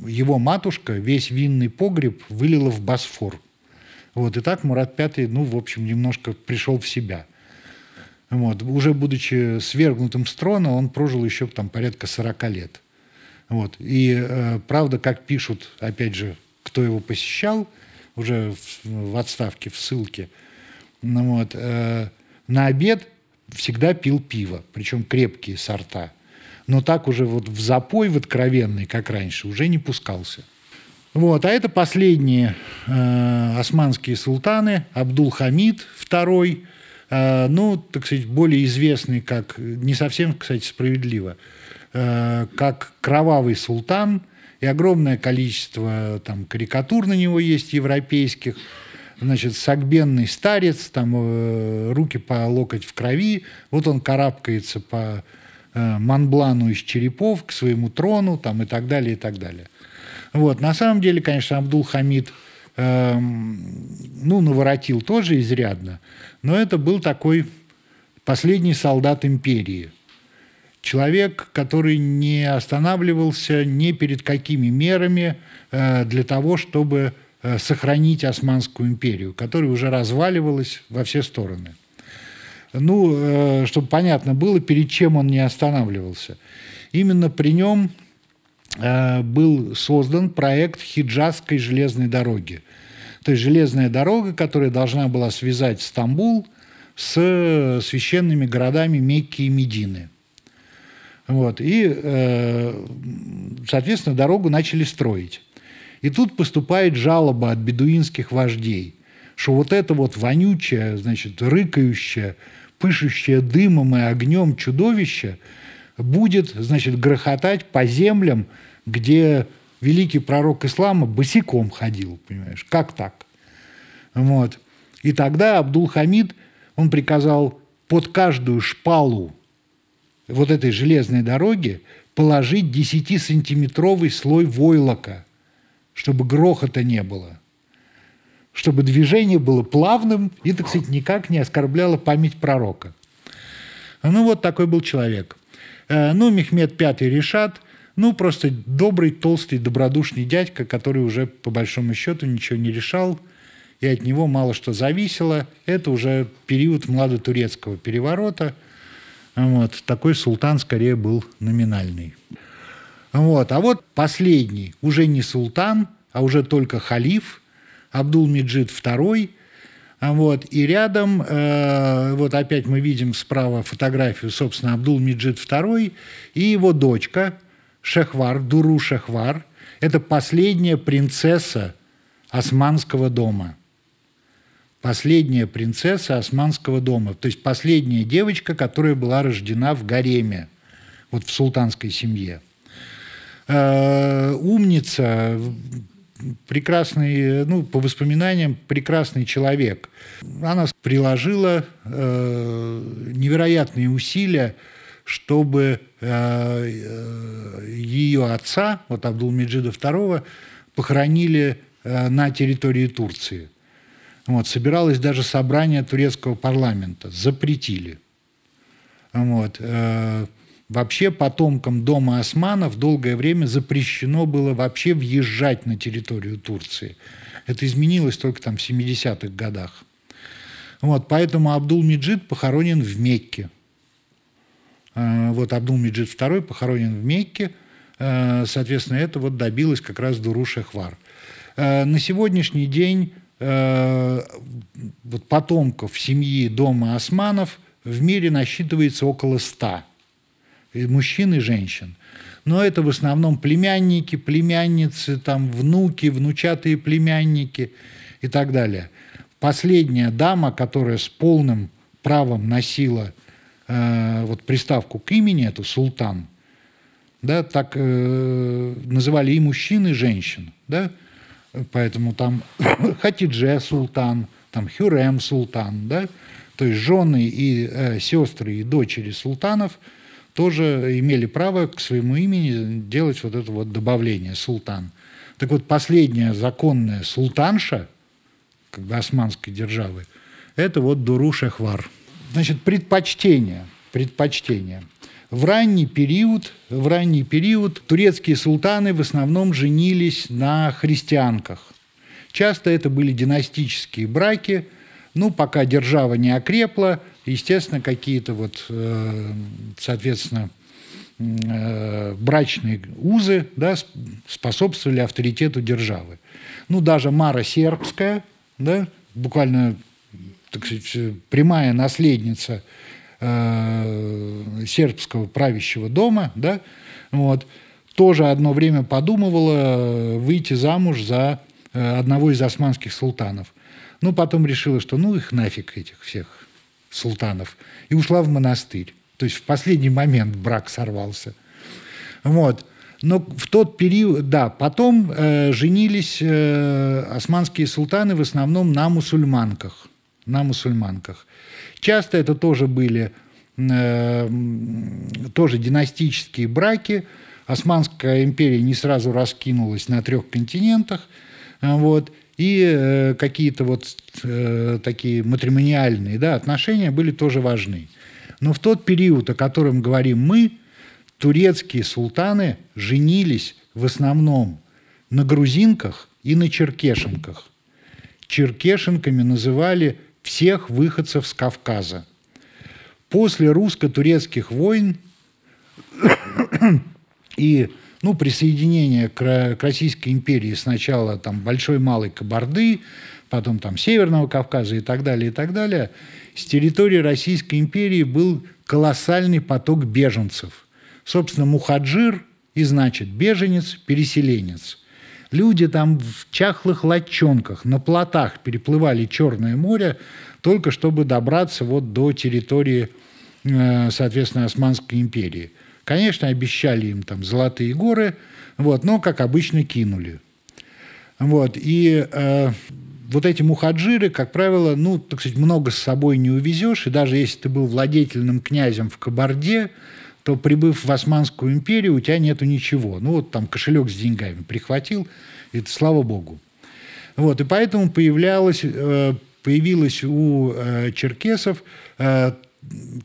его матушка весь винный погреб вылила в Босфор. Вот, и так Мурат V, ну, в общем, немножко пришел в себя. Вот. Уже будучи свергнутым с трона, он прожил еще там порядка 40 лет. Вот. И э, правда, как пишут, опять же, кто его посещал, уже в, в отставке, в ссылке, ну, вот, э, на обед всегда пил пиво, причем крепкие сорта – но так уже вот в запой, в откровенный, как раньше, уже не пускался. Вот, а это последние э, османские султаны, Абдул-Хамид II, э, ну, так сказать, более известный как, не совсем, кстати, справедливо, э, как кровавый султан, и огромное количество там карикатур на него есть европейских, значит, сагбенный старец, там э, руки по локоть в крови, вот он карабкается по Монблану из черепов к своему трону там, и так далее, и так далее. Вот. На самом деле, конечно, Абдул-Хамид э, ну, наворотил тоже изрядно, но это был такой последний солдат империи. Человек, который не останавливался ни перед какими мерами э, для того, чтобы э, сохранить Османскую империю, которая уже разваливалась во все стороны ну, э, чтобы понятно было, перед чем он не останавливался. Именно при нем э, был создан проект Хиджазской железной дороги. То есть железная дорога, которая должна была связать Стамбул с священными городами Мекки и Медины. Вот. И, э, соответственно, дорогу начали строить. И тут поступает жалоба от бедуинских вождей, что вот это вот вонючее, значит, рыкающее, пышущее дымом и огнем чудовище будет, значит, грохотать по землям, где великий пророк ислама босиком ходил, понимаешь, как так? Вот. И тогда Абдул-Хамид, он приказал под каждую шпалу вот этой железной дороги положить 10-сантиметровый слой войлока, чтобы грохота не было чтобы движение было плавным и, так сказать, никак не оскорбляло память пророка. Ну, вот такой был человек. Э, ну, Мехмед Пятый Решат, ну, просто добрый, толстый, добродушный дядька, который уже, по большому счету, ничего не решал, и от него мало что зависело. Это уже период младотурецкого переворота. Вот. Такой султан скорее был номинальный. Вот. А вот последний, уже не султан, а уже только халиф Абдул-Меджид II. А вот, и рядом, э, вот опять мы видим справа фотографию, собственно, Абдул-Меджид II и его дочка Шехвар, Дуру Шехвар. Это последняя принцесса Османского дома. Последняя принцесса Османского дома. То есть последняя девочка, которая была рождена в гареме, вот в султанской семье. Э, умница, прекрасный, ну, по воспоминаниям, прекрасный человек. Она приложила э, невероятные усилия, чтобы э, ее отца, вот Абдулмеджида II, похоронили э, на территории Турции. Вот, собиралось даже собрание турецкого парламента, запретили. Вот, э, Вообще потомкам дома османов долгое время запрещено было вообще въезжать на территорию Турции. Это изменилось только там в 70-х годах. Вот, поэтому Абдул-Меджид похоронен в Мекке. А, вот Абдул-Меджид II похоронен в Мекке. А, соответственно, это вот добилось как раз Дуру Шехвар. А, на сегодняшний день вот потомков семьи дома османов в мире насчитывается около ста и мужчин и женщин. Но это в основном племянники, племянницы, там, внуки, внучатые племянники и так далее. Последняя дама, которая с полным правом носила э, вот приставку к имени, это султан, да, так э, называли и мужчин, и женщин, да, поэтому там Хатидже султан, там Хюрем султан, да, то есть жены и э, сестры и дочери султанов – тоже имели право к своему имени делать вот это вот добавление «султан». Так вот, последняя законная султанша, как бы османской державы, это вот Дуру Шехвар. Значит, предпочтение, предпочтение. В ранний период, в ранний период турецкие султаны в основном женились на христианках. Часто это были династические браки, ну, пока держава не окрепла, естественно, какие-то вот, э, соответственно, э, брачные узы да, способствовали авторитету державы. Ну, даже Мара Сербская, да, буквально, так сказать, прямая наследница э, сербского правящего дома, да, вот, тоже одно время подумывала выйти замуж за одного из османских султанов. Ну, потом решила, что ну их нафиг этих всех султанов, и ушла в монастырь. То есть в последний момент брак сорвался. Вот. Но в тот период, да, потом э, женились э, османские султаны в основном на мусульманках. На мусульманках. Часто это тоже были э, тоже династические браки. Османская империя не сразу раскинулась на трех континентах. Вот. И э, какие-то вот э, такие матримониальные да, отношения были тоже важны. Но в тот период, о котором говорим мы, турецкие султаны женились в основном на грузинках и на черкешенках. Черкешенками называли всех выходцев с Кавказа. После русско-турецких войн и ну, присоединение к, к Российской империи сначала там Большой Малой Кабарды, потом там Северного Кавказа и так далее, и так далее, с территории Российской империи был колоссальный поток беженцев. Собственно, мухаджир и значит беженец, переселенец. Люди там в чахлых лодчонках, на плотах переплывали Черное море, только чтобы добраться вот до территории, э, соответственно, Османской империи – Конечно, обещали им там золотые горы, вот, но, как обычно, кинули. Вот, и э, вот эти мухаджиры, как правило, ну, так сказать, много с собой не увезешь, и даже если ты был владетельным князем в Кабарде, то, прибыв в Османскую империю, у тебя нету ничего. Ну, вот там кошелек с деньгами прихватил, это слава богу. Вот, и поэтому появлялось, э, появилось у э, черкесов э,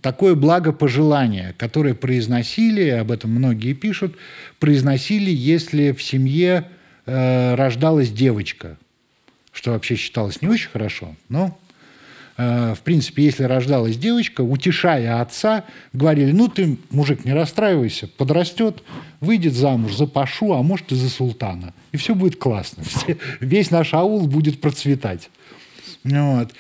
такое благопожелание, которое произносили, об этом многие пишут, произносили, если в семье э, рождалась девочка, что вообще считалось не очень хорошо, но Э, в принципе, если рождалась девочка, утешая отца, говорили, ну ты, мужик, не расстраивайся, подрастет, выйдет замуж за Пашу, а может и за султана. И все будет классно. Все, весь наш аул будет процветать. Вот.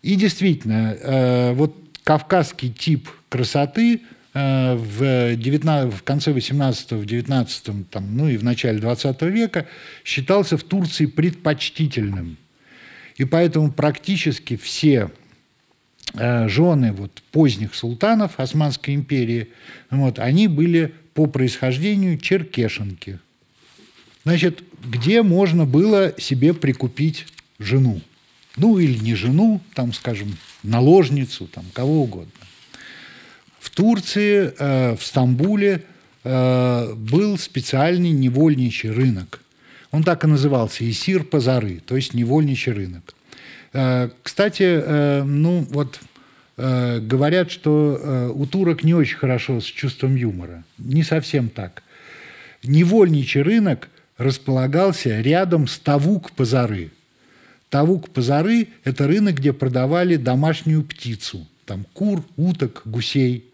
И действительно, э, вот кавказский тип красоты э, в, 19, в конце 18 в 19 там, ну и в начале 20 века считался в Турции предпочтительным. И поэтому практически все э, жены вот, поздних султанов Османской империи, вот, они были по происхождению черкешенки. Значит, где можно было себе прикупить жену? Ну, или не жену, там, скажем, наложницу, там, кого угодно. В Турции, э, в Стамбуле э, был специальный невольничий рынок. Он так и назывался Исир Пазары, то есть невольничий рынок. Э, кстати, э, ну вот э, говорят, что у турок не очень хорошо с чувством юмора. Не совсем так. Невольничий рынок располагался рядом с Тавук-Пазары. Тавук-Пазары – это рынок, где продавали домашнюю птицу. Там кур, уток, гусей.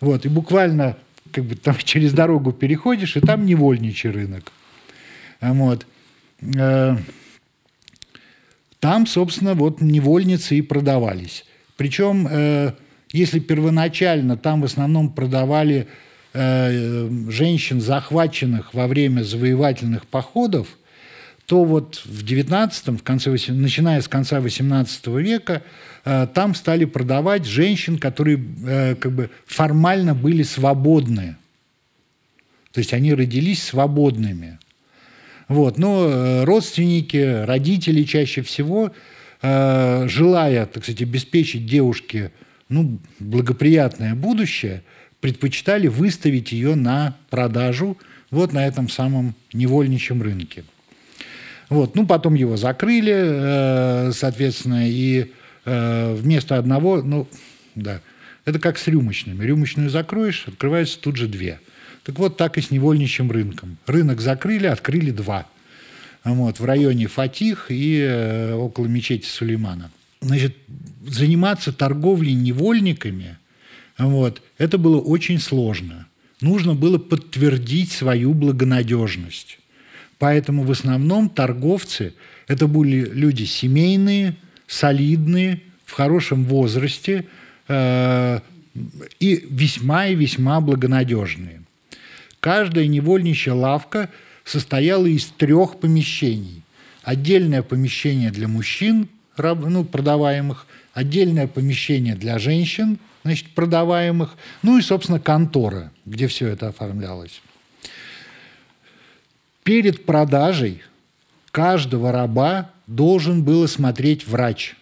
Вот, и буквально как бы там через дорогу переходишь, и там невольничий рынок. Вот. Э, там, собственно, вот невольницы и продавались. Причем, э, если первоначально там в основном продавали э, женщин, захваченных во время завоевательных походов, то вот в 19 в конце, начиная с конца 18 века, там стали продавать женщин, которые как бы формально были свободны. То есть они родились свободными. Вот. Но э, родственники, родители чаще всего, э, желая, так сказать, обеспечить девушке ну, благоприятное будущее, предпочитали выставить ее на продажу вот на этом самом невольничьем рынке. Вот. Ну, потом его закрыли, э, соответственно, и вместо одного, ну, да, это как с рюмочными. Рюмочную закроешь, открывается тут же две – так вот, так и с невольничьим рынком. Рынок закрыли, открыли два. Вот, в районе Фатих и э, около мечети Сулеймана. Значит, заниматься торговлей невольниками, вот, это было очень сложно. Нужно было подтвердить свою благонадежность. Поэтому в основном торговцы – это были люди семейные, солидные, в хорошем возрасте э, и весьма и весьма благонадежные. Каждая невольничья лавка состояла из трех помещений. Отдельное помещение для мужчин, ну, продаваемых, отдельное помещение для женщин, значит, продаваемых, ну и, собственно, контора, где все это оформлялось. Перед продажей каждого раба должен был осмотреть врач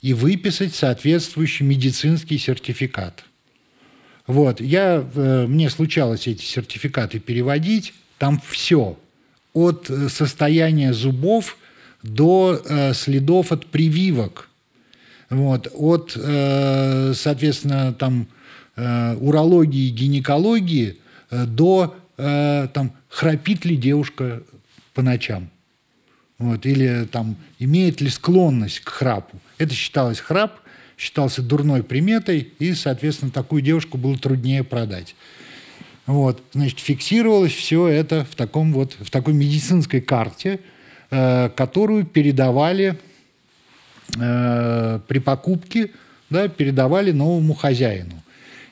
и выписать соответствующий медицинский сертификат. Вот, я, э, мне случалось эти сертификаты переводить, там все, от э, состояния зубов до э, следов от прививок, вот, от, соответственно, там, урологии, гинекологии до там, храпит ли девушка по ночам. Вот, или там, имеет ли склонность к храпу. Это считалось храп – считался дурной приметой, и, соответственно, такую девушку было труднее продать. Вот, значит, фиксировалось все это в, таком вот, в такой медицинской карте, э, которую передавали э, при покупке, да, передавали новому хозяину.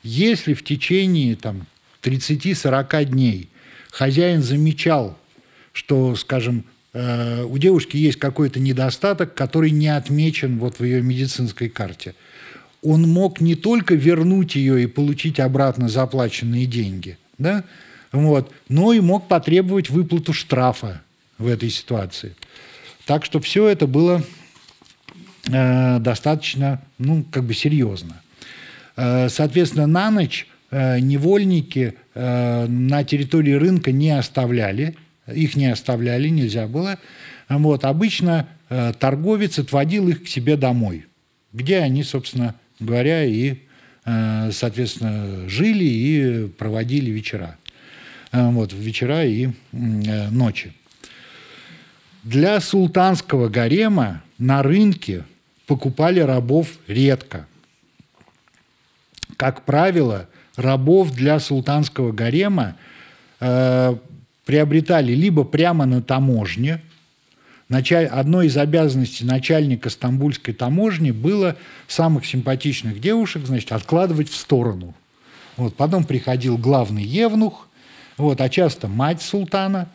Если в течение там, 30-40 дней хозяин замечал, что, скажем, Э, у девушки есть какой-то недостаток, который не отмечен вот в ее медицинской карте. Он мог не только вернуть ее и получить обратно заплаченные деньги, да, вот, но и мог потребовать выплату штрафа в этой ситуации. Так что все это было э, достаточно, ну, как бы серьезно. Э, соответственно, на ночь невольники э, на территории рынка не оставляли, их не оставляли, нельзя было. Вот, обычно э, торговец отводил их к себе домой, где они, собственно говоря, и, э, соответственно, жили и проводили вечера. Э, вот, вечера и э, ночи. Для султанского гарема на рынке покупали рабов редко. Как правило, рабов для султанского гарема э, приобретали либо прямо на таможне. Началь... Одной из обязанностей начальника стамбульской таможни было самых симпатичных девушек значит, откладывать в сторону. Вот, потом приходил главный евнух, вот, а часто мать султана,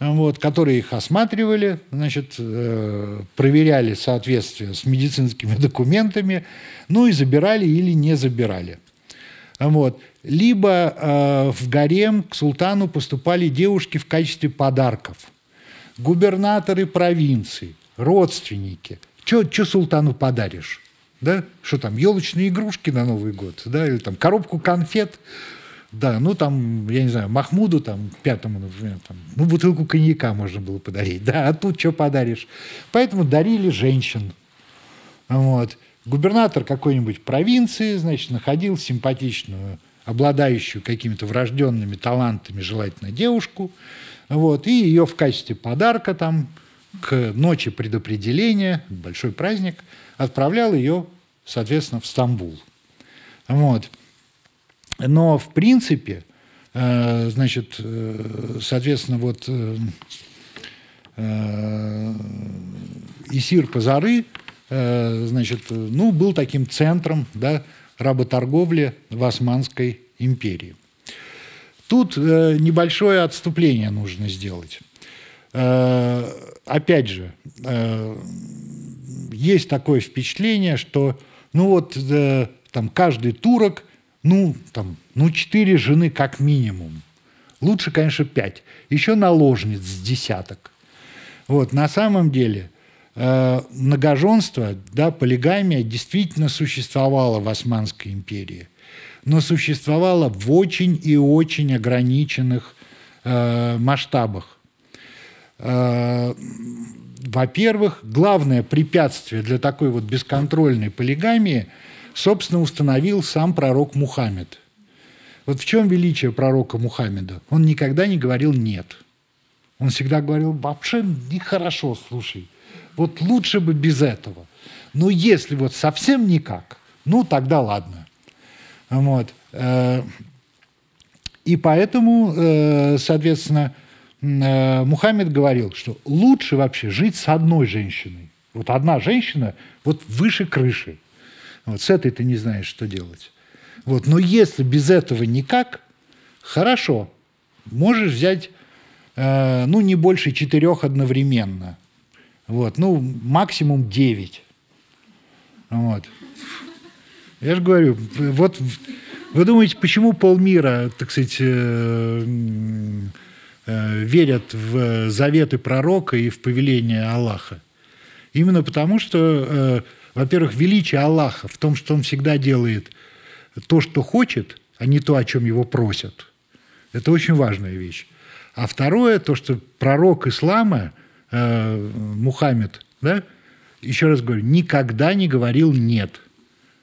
вот, которые их осматривали, значит, э, проверяли соответствие с медицинскими документами, ну и забирали или не забирали. Вот. Либо э, в гарем к султану поступали девушки в качестве подарков. Губернаторы провинций, родственники. Что султану подаришь? Да? Что там, елочные игрушки на Новый год? Да? Или там коробку конфет? Да, ну там, я не знаю, Махмуду, там, пятому, например, там, ну, бутылку коньяка можно было подарить, да, а тут что подаришь? Поэтому дарили женщин. Вот. Губернатор какой-нибудь провинции, значит, находил симпатичную, обладающую какими-то врожденными талантами, желательно девушку, вот, и ее в качестве подарка там к ночи предопределения, большой праздник, отправлял ее, соответственно, в Стамбул. Вот. Но, в принципе, э, значит, э, соответственно, вот э, Исир Пазары Э, значит, ну, был таким центром да, работорговли в Османской империи. Тут э, небольшое отступление нужно сделать. Э, опять же, есть такое впечатление, что ну вот там каждый турок, ну там, ну четыре жены как минимум. Лучше, конечно, пять. Еще наложниц с десяток. Вот, на самом деле Э, многоженство, да, полигамия действительно существовала в Османской империи, но существовала в очень и очень ограниченных э, масштабах. Э, во-первых, главное препятствие для такой вот бесконтрольной полигамии, собственно, установил сам пророк Мухаммед. Вот в чем величие пророка Мухаммеда? Он никогда не говорил «нет». Он всегда говорил «вообще нехорошо, слушай, вот лучше бы без этого. Но если вот совсем никак, ну тогда ладно. Вот. Э, и поэтому, э, соответственно, э, Мухаммед говорил, что лучше вообще жить с одной женщиной. Вот одна женщина вот выше крыши. Вот с этой ты не знаешь, что делать. Вот. Но если без этого никак, хорошо, можешь взять ну, не больше четырех одновременно. Вот, ну, максимум 9. Вот. Я же говорю, вот вы думаете, почему полмира, так сказать, э, э, верят в заветы пророка и в повеление Аллаха? Именно потому, что, э, во-первых, величие Аллаха в том, что он всегда делает то, что хочет, а не то, о чем его просят. Это очень важная вещь. А второе, то, что пророк ислама – э, Мухаммед, да, еще раз говорю, никогда не говорил «нет».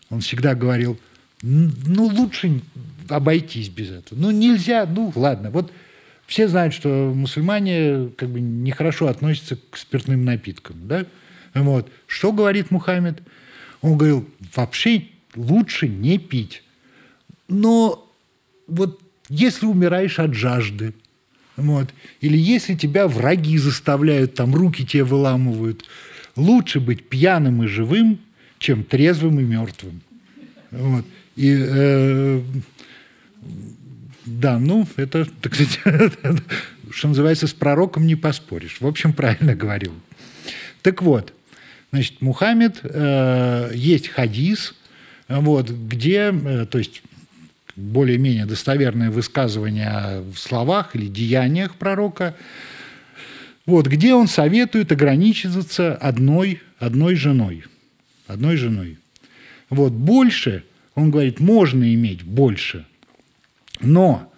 Он всегда говорил, ну, лучше обойтись без этого. Ну, нельзя, ну, ладно. Вот все знают, что мусульмане как бы нехорошо относятся к спиртным напиткам, да? Вот. Что говорит Мухаммед? Он говорил, вообще лучше не пить. Но вот если умираешь от жажды, вот. Или если тебя враги заставляют, там руки тебе выламывают, лучше быть пьяным и живым, чем трезвым и мертвым. Вот. И э, да, ну, это, так сказать, что называется, с пророком не поспоришь. В общем, правильно говорил. Так вот, значит, Мухаммед, э, есть хадис, вот, где, э, то есть более-менее достоверное высказывание в словах или деяниях пророка, вот, где он советует ограничиваться одной, одной женой. Одной женой. Вот, больше, он говорит, можно иметь больше, но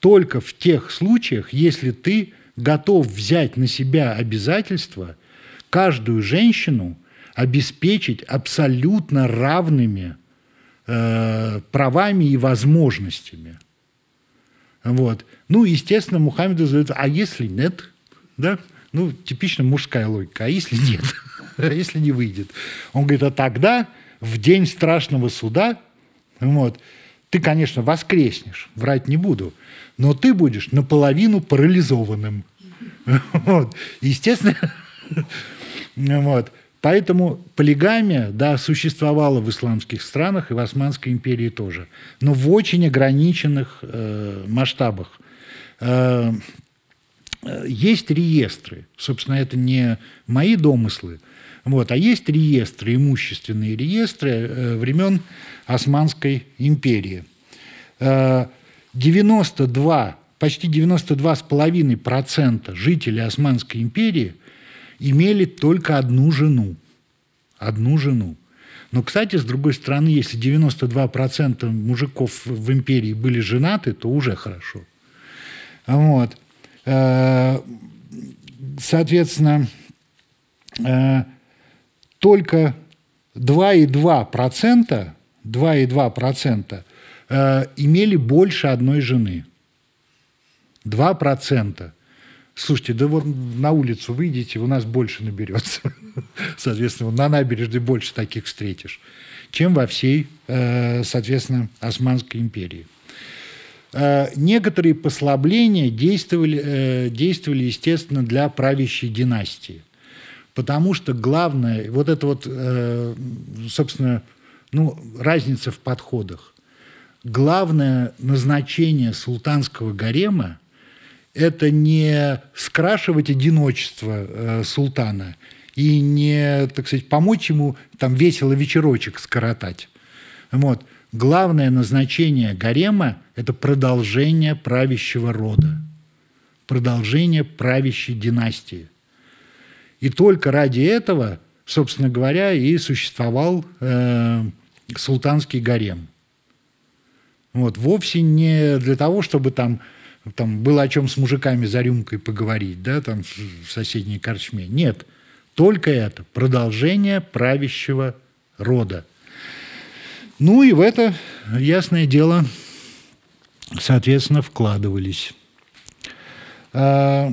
только в тех случаях, если ты готов взять на себя обязательство каждую женщину обеспечить абсолютно равными Э, правами и возможностями. Вот. Ну, естественно, Мухаммеду задают, а если нет? Да? Ну, типично мужская логика. А если нет? а если не выйдет? Он говорит, а тогда, в день страшного суда, вот, ты, конечно, воскреснешь, врать не буду, но ты будешь наполовину парализованным. Вот. Естественно, вот. Поэтому полигамия, да, существовала в исламских странах и в Османской империи тоже, но в очень ограниченных э, масштабах. Э, есть реестры, собственно, это не мои домыслы, вот, а есть реестры, имущественные реестры э, времен Османской империи. 92, э, почти 92,5% жителей Османской империи имели только одну жену. Одну жену. Но, кстати, с другой стороны, если 92% мужиков в империи были женаты, то уже хорошо. Вот. Э, соответственно, э, только 2,2%, 2,2% э, имели больше одной жены. 2%. Слушайте, да вот на улицу выйдите, у нас больше наберется. Соответственно, на набережной больше таких встретишь, чем во всей, соответственно, Османской империи. Э, некоторые послабления действовали, э, действовали, естественно, для правящей династии. Потому что главное, вот это вот, э, собственно, ну, разница в подходах. Главное назначение султанского гарема – это не скрашивать одиночество султана и не, так сказать, помочь ему там весело вечерочек скоротать. Вот главное назначение гарема – это продолжение правящего рода, продолжение правящей династии. И только ради этого, собственно говоря, и существовал э, султанский гарем. Вот, вовсе не для того, чтобы там, там было о чем с мужиками за рюмкой поговорить, да, там в соседней корчме. Нет, только это продолжение правящего рода – ну и в это, ясное дело, соответственно, вкладывались. А,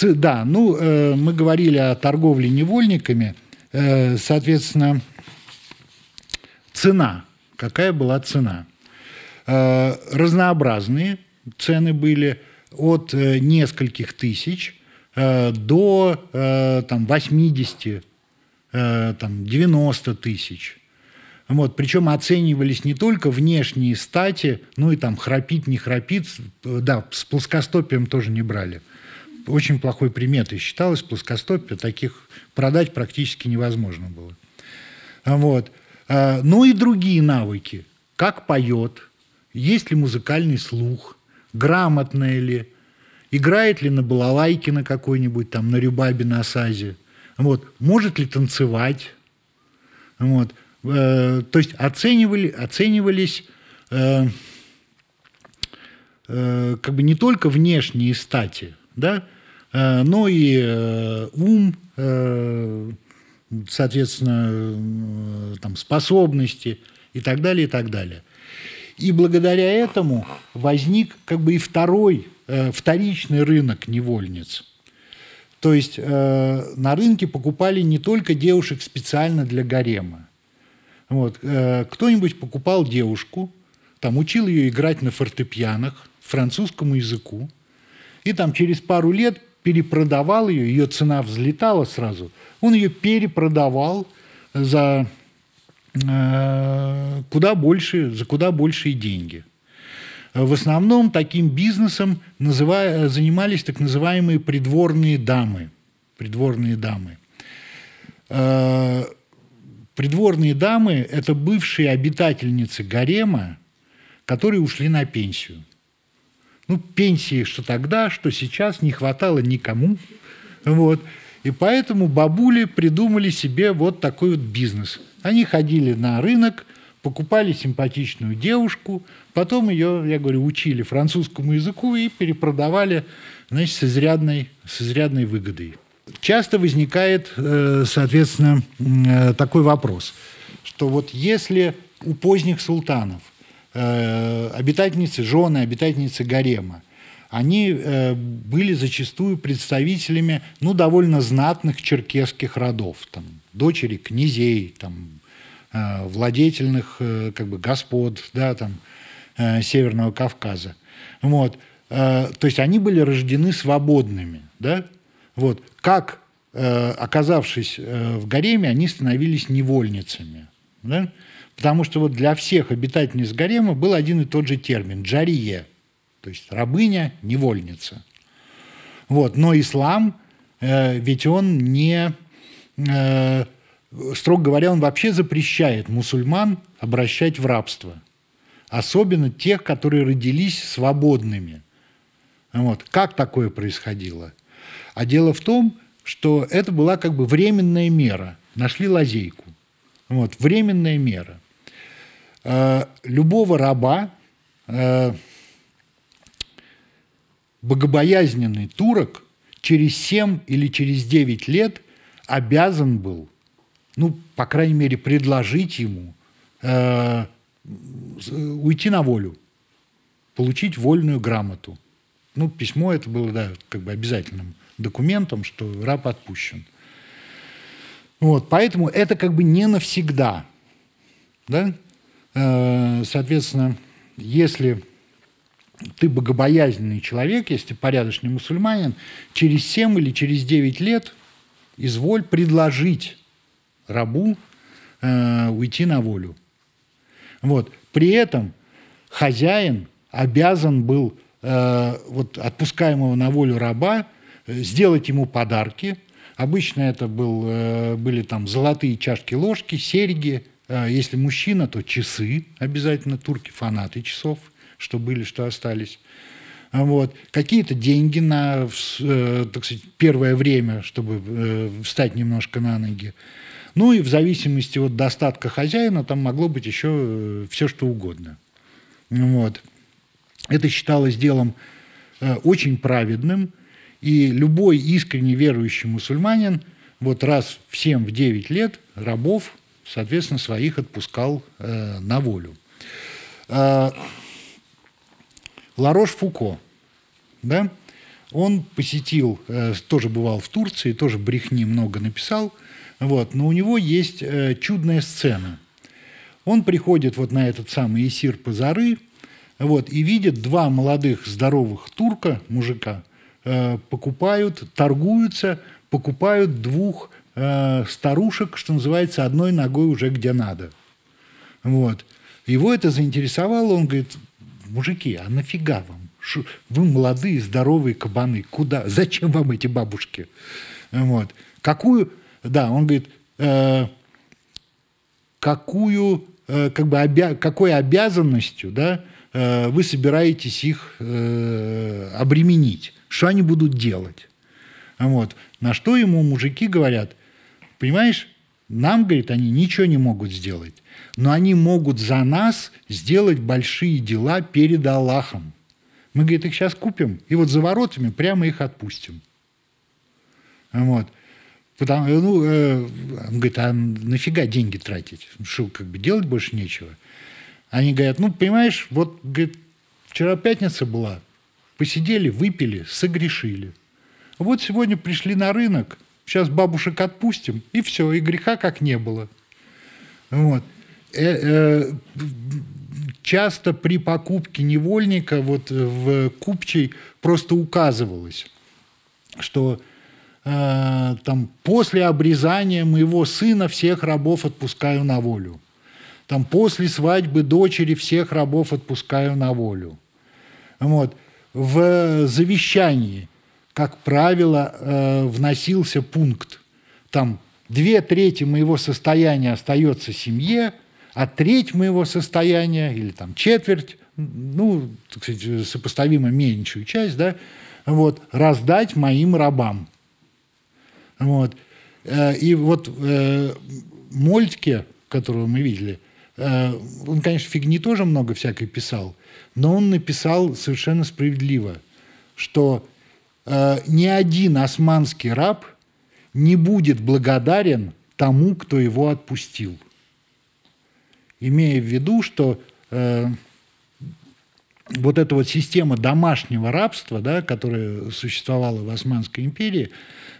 да, ну, э, мы говорили о торговле невольниками. Э, соответственно, цена. Какая была цена? Э, разнообразные цены были от нескольких тысяч до там, 80, там, 90 тысяч. Вот, причем оценивались не только внешние стати, ну и там храпит, не храпит, да, с плоскостопием тоже не брали. Очень плохой приметой считалось плоскостопие, таких продать практически невозможно было. Вот. А, ну и другие навыки. Как поет, есть ли музыкальный слух, грамотная ли, играет ли на балалайке на какой-нибудь, там, на рюбабе, на сазе, вот, может ли танцевать, вот, Э, то есть оценивали, оценивались э, э, как бы не только внешние стати, да, но и ум, соответственно, там, способности и так далее, и так далее. И благодаря этому возник как бы и второй, вторичный рынок невольниц. То есть на рынке покупали не только девушек специально для гарема, вот. Э, кто-нибудь покупал девушку, там учил ее играть на фортепианах, французскому языку, и там через пару лет перепродавал ее, ее цена взлетала сразу, он ее перепродавал за э, куда больше, за куда большие деньги. В основном таким бизнесом называя, занимались так называемые придворные дамы. Придворные дамы. Э, Придворные дамы – это бывшие обитательницы гарема, которые ушли на пенсию. Ну, пенсии что тогда, что сейчас не хватало никому. Вот. И поэтому бабули придумали себе вот такой вот бизнес. Они ходили на рынок, покупали симпатичную девушку, потом ее, я говорю, учили французскому языку и перепродавали значит, с, изрядной, с изрядной выгодой. Часто возникает, э, соответственно, такой вопрос, что вот если у поздних султанов э, обитательницы, жены, обитательницы гарема, они э, были зачастую представителями ну, довольно знатных черкесских родов, там, дочери князей, там, э, владетельных э, как бы, господ да, там, э, Северного Кавказа. Вот. То есть они были рождены свободными. Да? Вот. Как, оказавшись в гареме, они становились невольницами. Да? Потому что вот для всех обитательниц гарема был один и тот же термин – джарие, то есть рабыня, невольница. Вот. Но ислам, ведь он не, строго говоря, он вообще запрещает мусульман обращать в рабство. Особенно тех, которые родились свободными. Вот. Как такое происходило? А дело в том, что это была как бы временная мера. Нашли лазейку. Вот, временная мера. Э, любого раба э, богобоязненный турок через 7 или через 9 лет обязан был, ну, по крайней мере, предложить ему э, уйти на волю, получить вольную грамоту. Ну, письмо это было, да, как бы обязательным документом, что раб отпущен. Вот, поэтому это как бы не навсегда. Да? Э, соответственно, если ты богобоязненный человек, если ты порядочный мусульманин, через 7 или через 9 лет изволь предложить рабу э, уйти на волю. Вот. При этом хозяин обязан был э, вот, отпускаемого на волю раба э, сделать ему подарки. Обычно это был, э, были там золотые чашки-ложки, серьги, а, если мужчина, то часы обязательно, турки фанаты часов, что были, что остались. А вот. Какие-то деньги на э, так сказать, первое время, чтобы э, встать немножко на ноги. Ну и в зависимости от достатка хозяина там могло быть еще э, все, что угодно. Вот. Это считалось делом очень праведным, и любой искренне верующий мусульманин вот раз в 7-9 лет рабов соответственно, своих отпускал э, на волю. Ларош Фуко, да, он посетил, э, тоже бывал в Турции, тоже брехни много написал, вот, но у него есть э, чудная сцена. Он приходит вот на этот самый Исир Пазары, вот, и видит два молодых здоровых турка, мужика, э, покупают, торгуются, покупают двух старушек, что называется, одной ногой уже где надо. Вот. Его это заинтересовало, он говорит, мужики, а нафига вам? Вы молодые, здоровые кабаны, куда? Зачем вам эти бабушки? Вот. Какую, да, он говорит, э, какую, э, как бы обя, какой обязанностью, да, э, вы собираетесь их э, обременить? Что они будут делать? Вот. На что ему мужики говорят, Понимаешь? Нам, говорит, они ничего не могут сделать. Но они могут за нас сделать большие дела перед Аллахом. Мы, говорит, их сейчас купим, и вот за воротами прямо их отпустим. Вот. Потому, ну, э, он говорит, а нафига деньги тратить? Что, как бы делать больше нечего? Они говорят, ну, понимаешь, вот, говорит, вчера пятница была, посидели, выпили, согрешили. Вот сегодня пришли на рынок, Сейчас бабушек отпустим, и все, и греха как не было. Вот. Э, э, часто при покупке невольника вот в купчей просто указывалось, что э, там после обрезания моего сына всех рабов отпускаю на волю. Там после свадьбы дочери всех рабов отпускаю на волю. Вот. В завещании как правило, э, вносился пункт. Там две трети моего состояния остается семье, а треть моего состояния, или там четверть, ну, так сказать, сопоставимо меньшую часть, да, вот, раздать моим рабам. Вот. Э, и вот э, Мольтке, которого мы видели, э, он, конечно, фигни тоже много всякой писал, но он написал совершенно справедливо, что Э, ни один османский раб не будет благодарен тому, кто его отпустил. Имея в виду, что э, вот эта вот система домашнего рабства, да, которая существовала в Османской империи,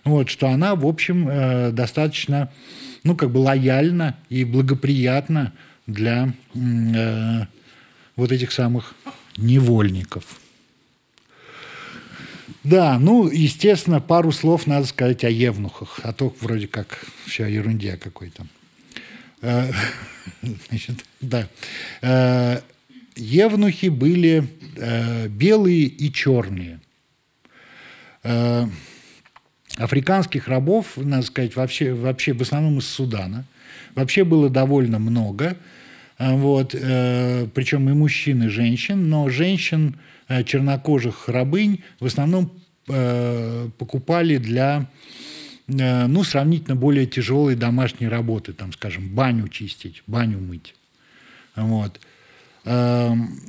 вот, что она, в общем, э, достаточно, ну, как бы лояльна и благоприятна для э, вот этих самых невольников. Да, ну, естественно, пару слов надо сказать о евнухах, а то вроде как все ерунде какой-то. Э, значит, да. Э, евнухи были э, белые и черные. Африканских рабов, надо сказать, вообще, вообще в основном из Судана. Вообще было довольно много. Вот, причем и мужчин, и женщин. Но женщин чернокожих рабынь в основном покупали для ну, сравнительно более тяжелой домашней работы, там, скажем, баню чистить, баню мыть. Вот. Эм,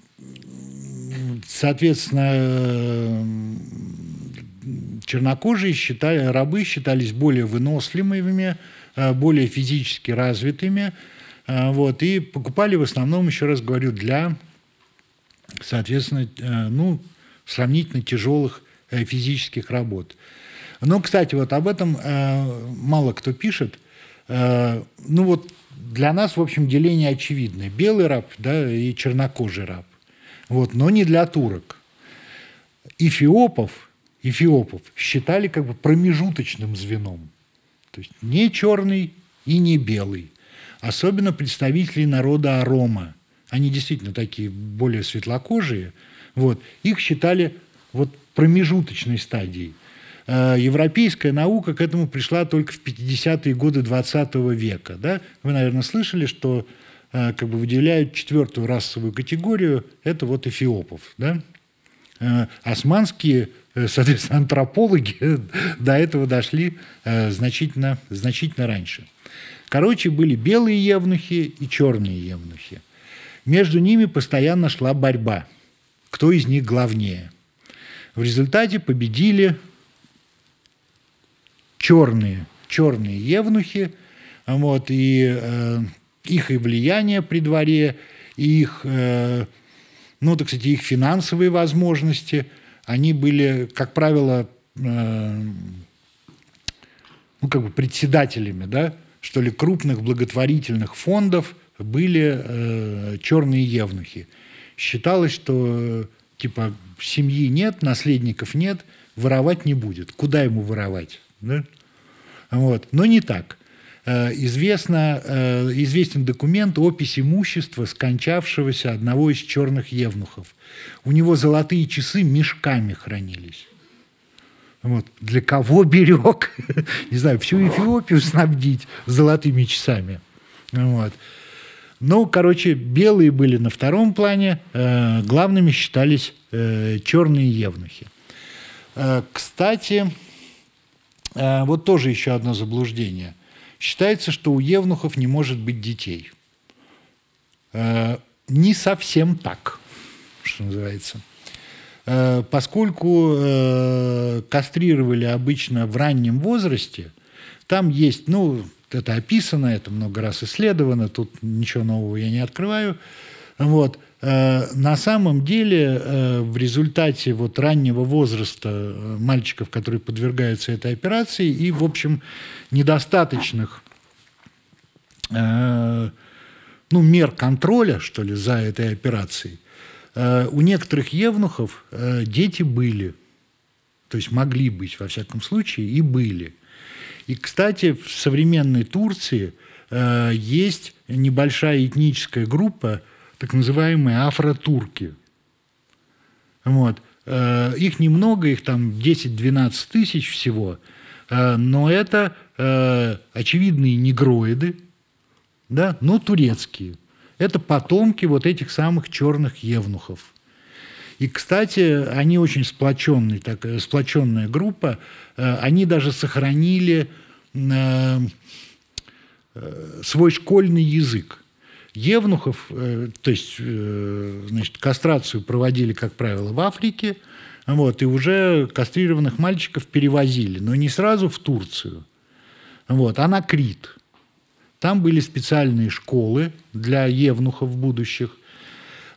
соответственно, чернокожие считали, рабы считались более выносливыми, более физически развитыми, вот, и покупали в основном, еще раз говорю, для соответственно, э, ну, сравнительно тяжелых э, физических работ. Но, кстати, вот об этом э, мало кто пишет. Ну вот для нас, в общем, деление очевидное. Белый раб да, и чернокожий раб. Вот, но не для турок. Эфиопов, эфиопов считали как бы промежуточным звеном. То есть не черный и не белый. Особенно представители народа Арома – они действительно такие более светлокожие, вот, их считали вот промежуточной стадией. Э, европейская наука к этому пришла только в 50-е годы 20 века. Да? Вы, наверное, слышали, что э, как бы выделяют четвертую расовую категорию, это вот эфиопов. Да? Э, османские, соответственно, антропологи до этого дошли значительно, значительно раньше. Короче, были белые евнухи и черные евнухи. Между ними постоянно шла борьба, кто из них главнее. В результате победили черные, черные евнухи, вот, и э, их и влияние при дворе, и их, э, ну, так сказать, их финансовые возможности, они были, как правило, э, ну, как бы председателями, да, что ли, крупных благотворительных фондов – были э, черные евнухи. Считалось, что типа семьи нет, наследников нет, воровать не будет. Куда ему воровать? Да? Вот. Но не так. Э, известно, э, известен документ опись имущества скончавшегося одного из черных евнухов. У него золотые часы мешками хранились. Вот. Для кого берег? Не знаю, всю Эфиопию снабдить золотыми часами. Вот. Ну, короче, белые были на втором плане, э, главными считались черные евнухи. Кстати, вот тоже еще одно заблуждение. Считается, что у евнухов не может быть детей. Э, не совсем так, что называется. Э, поскольку э, кастрировали обычно в раннем возрасте, там есть, ну, это описано, это много раз исследовано, тут ничего нового я не открываю. Вот. Э, на самом деле э, в результате вот раннего возраста э, мальчиков, которые подвергаются этой операции, и, в общем, недостаточных ну, мер контроля, что ли, за этой операцией, у некоторых евнухов дети были, то есть могли быть, во всяком случае, и были – и, кстати, в современной Турции есть небольшая этническая группа, так называемые афротурки. Вот. Э, их немного, их там 10-12 тысяч всего, э, но это э, очевидные негроиды, да, но турецкие. Это потомки вот этих самых черных евнухов. И, кстати, они очень сплоченные, так, сплоченная группа. Они даже сохранили свой школьный язык. Евнухов, то есть, значит, кастрацию проводили, как правило, в Африке, вот, и уже кастрированных мальчиков перевозили, но не сразу в Турцию, вот, а на Крит. Там были специальные школы для евнухов будущих,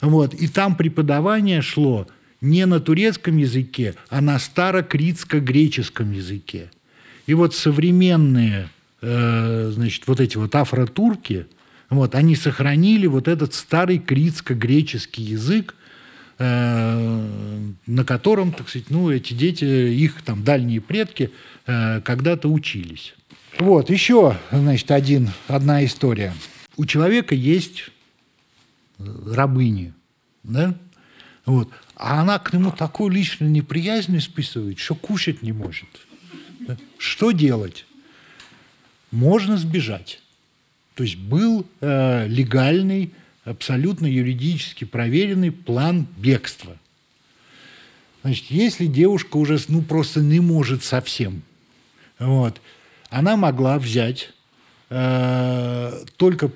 Вот. И там преподавание шло не на турецком языке, а на старокритско-греческом языке. И вот современные, э, значит, вот эти вот афротурки, вот, они сохранили вот этот старый критско-греческий язык, э, на котором, так сказать, ну, эти дети, их там дальние предки э, когда-то учились. Вот, еще, значит, один, одна история. У человека есть рабыни, да? Вот. А она к нему такую личную неприязнь испытывает, что кушать не может. Что делать? Можно сбежать. То есть был э, легальный, абсолютно юридически проверенный план бегства. Значит, если девушка уже ну, просто не может совсем, вот, она могла взять э, только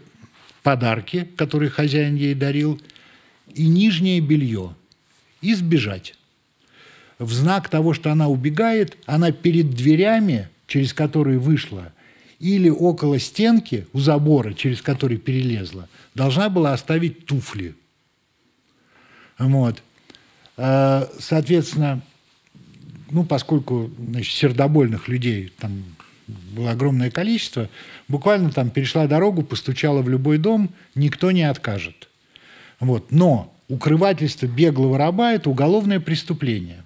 подарки, которые хозяин ей дарил, и нижнее белье, и сбежать. В знак того, что она убегает, она перед дверями, через которые вышла, или около стенки у забора, через который перелезла, должна была оставить туфли. Вот. Э, соответственно, ну, поскольку значит, сердобольных людей там было огромное количество, буквально там перешла дорогу, постучала в любой дом, никто не откажет. Вот. Но укрывательство беглого раба – это уголовное преступление.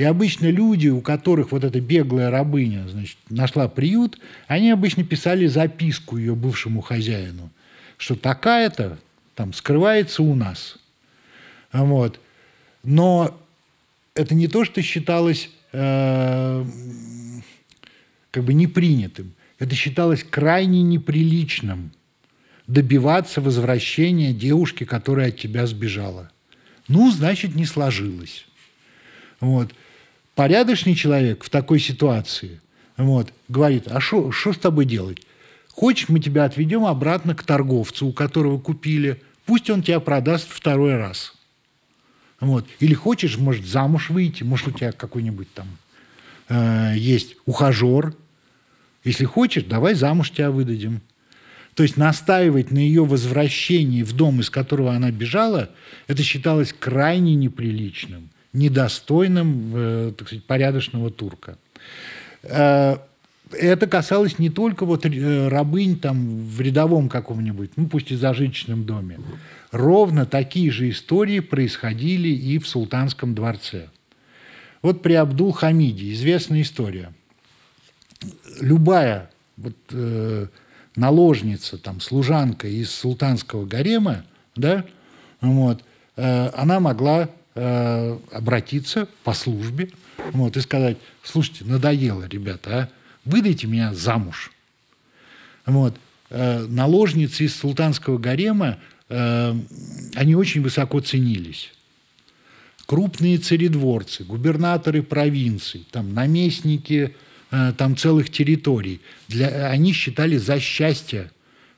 И обычно люди, у которых вот эта беглая рабыня значит, нашла приют, они обычно писали записку ее бывшему хозяину, что такая-то там скрывается у нас. Вот. Но это не то, что считалось э, как бы непринятым. Это считалось крайне неприличным добиваться возвращения девушки, которая от тебя сбежала. Ну, значит, не сложилось. Вот. Порядочный человек в такой ситуации вот, говорит, а что с тобой делать? Хочешь, мы тебя отведем обратно к торговцу, у которого купили, пусть он тебя продаст второй раз. Вот. Или хочешь, может, замуж выйти, может, у тебя какой-нибудь там э, есть ухажер, если хочешь, давай замуж тебя выдадим. То есть настаивать на ее возвращении в дом, из которого она бежала, это считалось крайне неприличным, недостойным, э, так сказать, порядочного турка. Э, это касалось не только вот э, рабынь там в рядовом каком-нибудь, ну пусть и зажиточном доме. Ровно такие же истории происходили и в султанском дворце. Вот при Абдул-Хамиде известная история – любая вот, э, наложница, там, служанка из султанского гарема, да, вот, э, она могла э, обратиться по службе вот, и сказать, слушайте, надоело, ребята, а? выдайте меня замуж. Вот. Э, наложницы из султанского гарема, э, они очень высоко ценились крупные царедворцы, губернаторы провинций, там, наместники там целых территорий. Для, они считали за счастье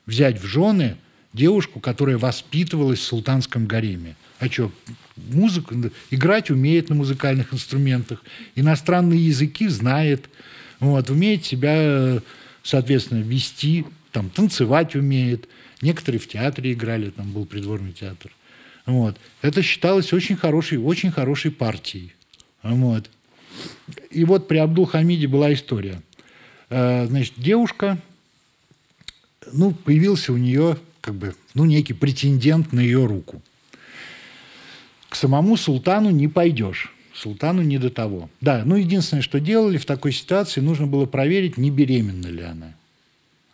взять в жены девушку, которая воспитывалась в султанском гареме. А что, музыку, играть умеет на музыкальных инструментах, иностранные языки знает, вот, умеет себя, соответственно, вести, там, танцевать умеет. Некоторые в театре играли, там был придворный театр. Вот. Это считалось очень хорошей, очень хорошей партией. Вот. И вот при Абдул-Хамиде была история. Э, значит, девушка, ну, появился у нее как бы, ну, некий претендент на ее руку. К самому султану не пойдешь. Султану не до того. Да, ну, единственное, что делали в такой ситуации, нужно было проверить, не беременна ли она.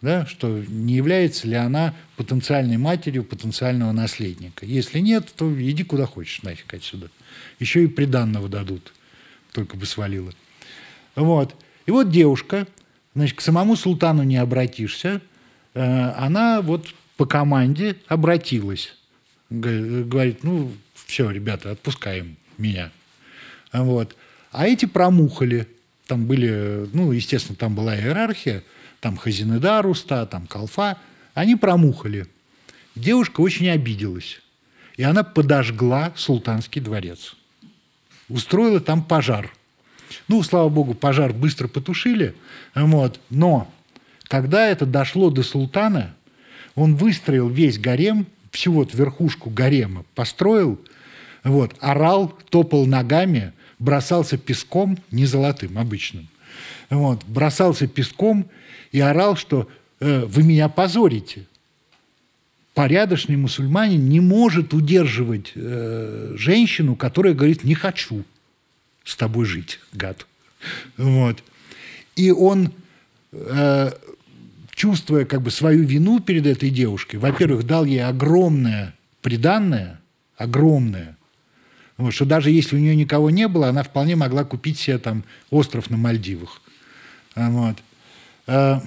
Да, что не является ли она потенциальной матерью потенциального наследника. Если нет, то иди куда хочешь нафиг отсюда. Еще и приданного дадут только бы свалила. Вот. И вот девушка, значит, к самому султану не обратишься, э, она вот по команде обратилась. Говорит, ну, все, ребята, отпускаем меня. Вот. А эти промухали. Там были, ну, естественно, там была иерархия, там Хазинеда Руста, там Калфа. Они промухали. Девушка очень обиделась. И она подожгла султанский дворец устроила там пожар. Ну, слава богу, пожар быстро потушили, вот, но когда это дошло до султана, он выстроил весь гарем всю вот верхушку гарема построил, вот, орал, топал ногами, бросался песком, не золотым, обычным, вот, бросался песком и орал, что э, вы меня позорите. Порядочный мусульманин не может удерживать э, женщину, которая говорит «не хочу с тобой жить, гад». Вот. И он, э, чувствуя как бы свою вину перед этой девушкой, во-первых, дал ей огромное приданное, огромное, вот, что даже если у нее никого не было, она вполне могла купить себе там остров на Мальдивах. Вот. Э,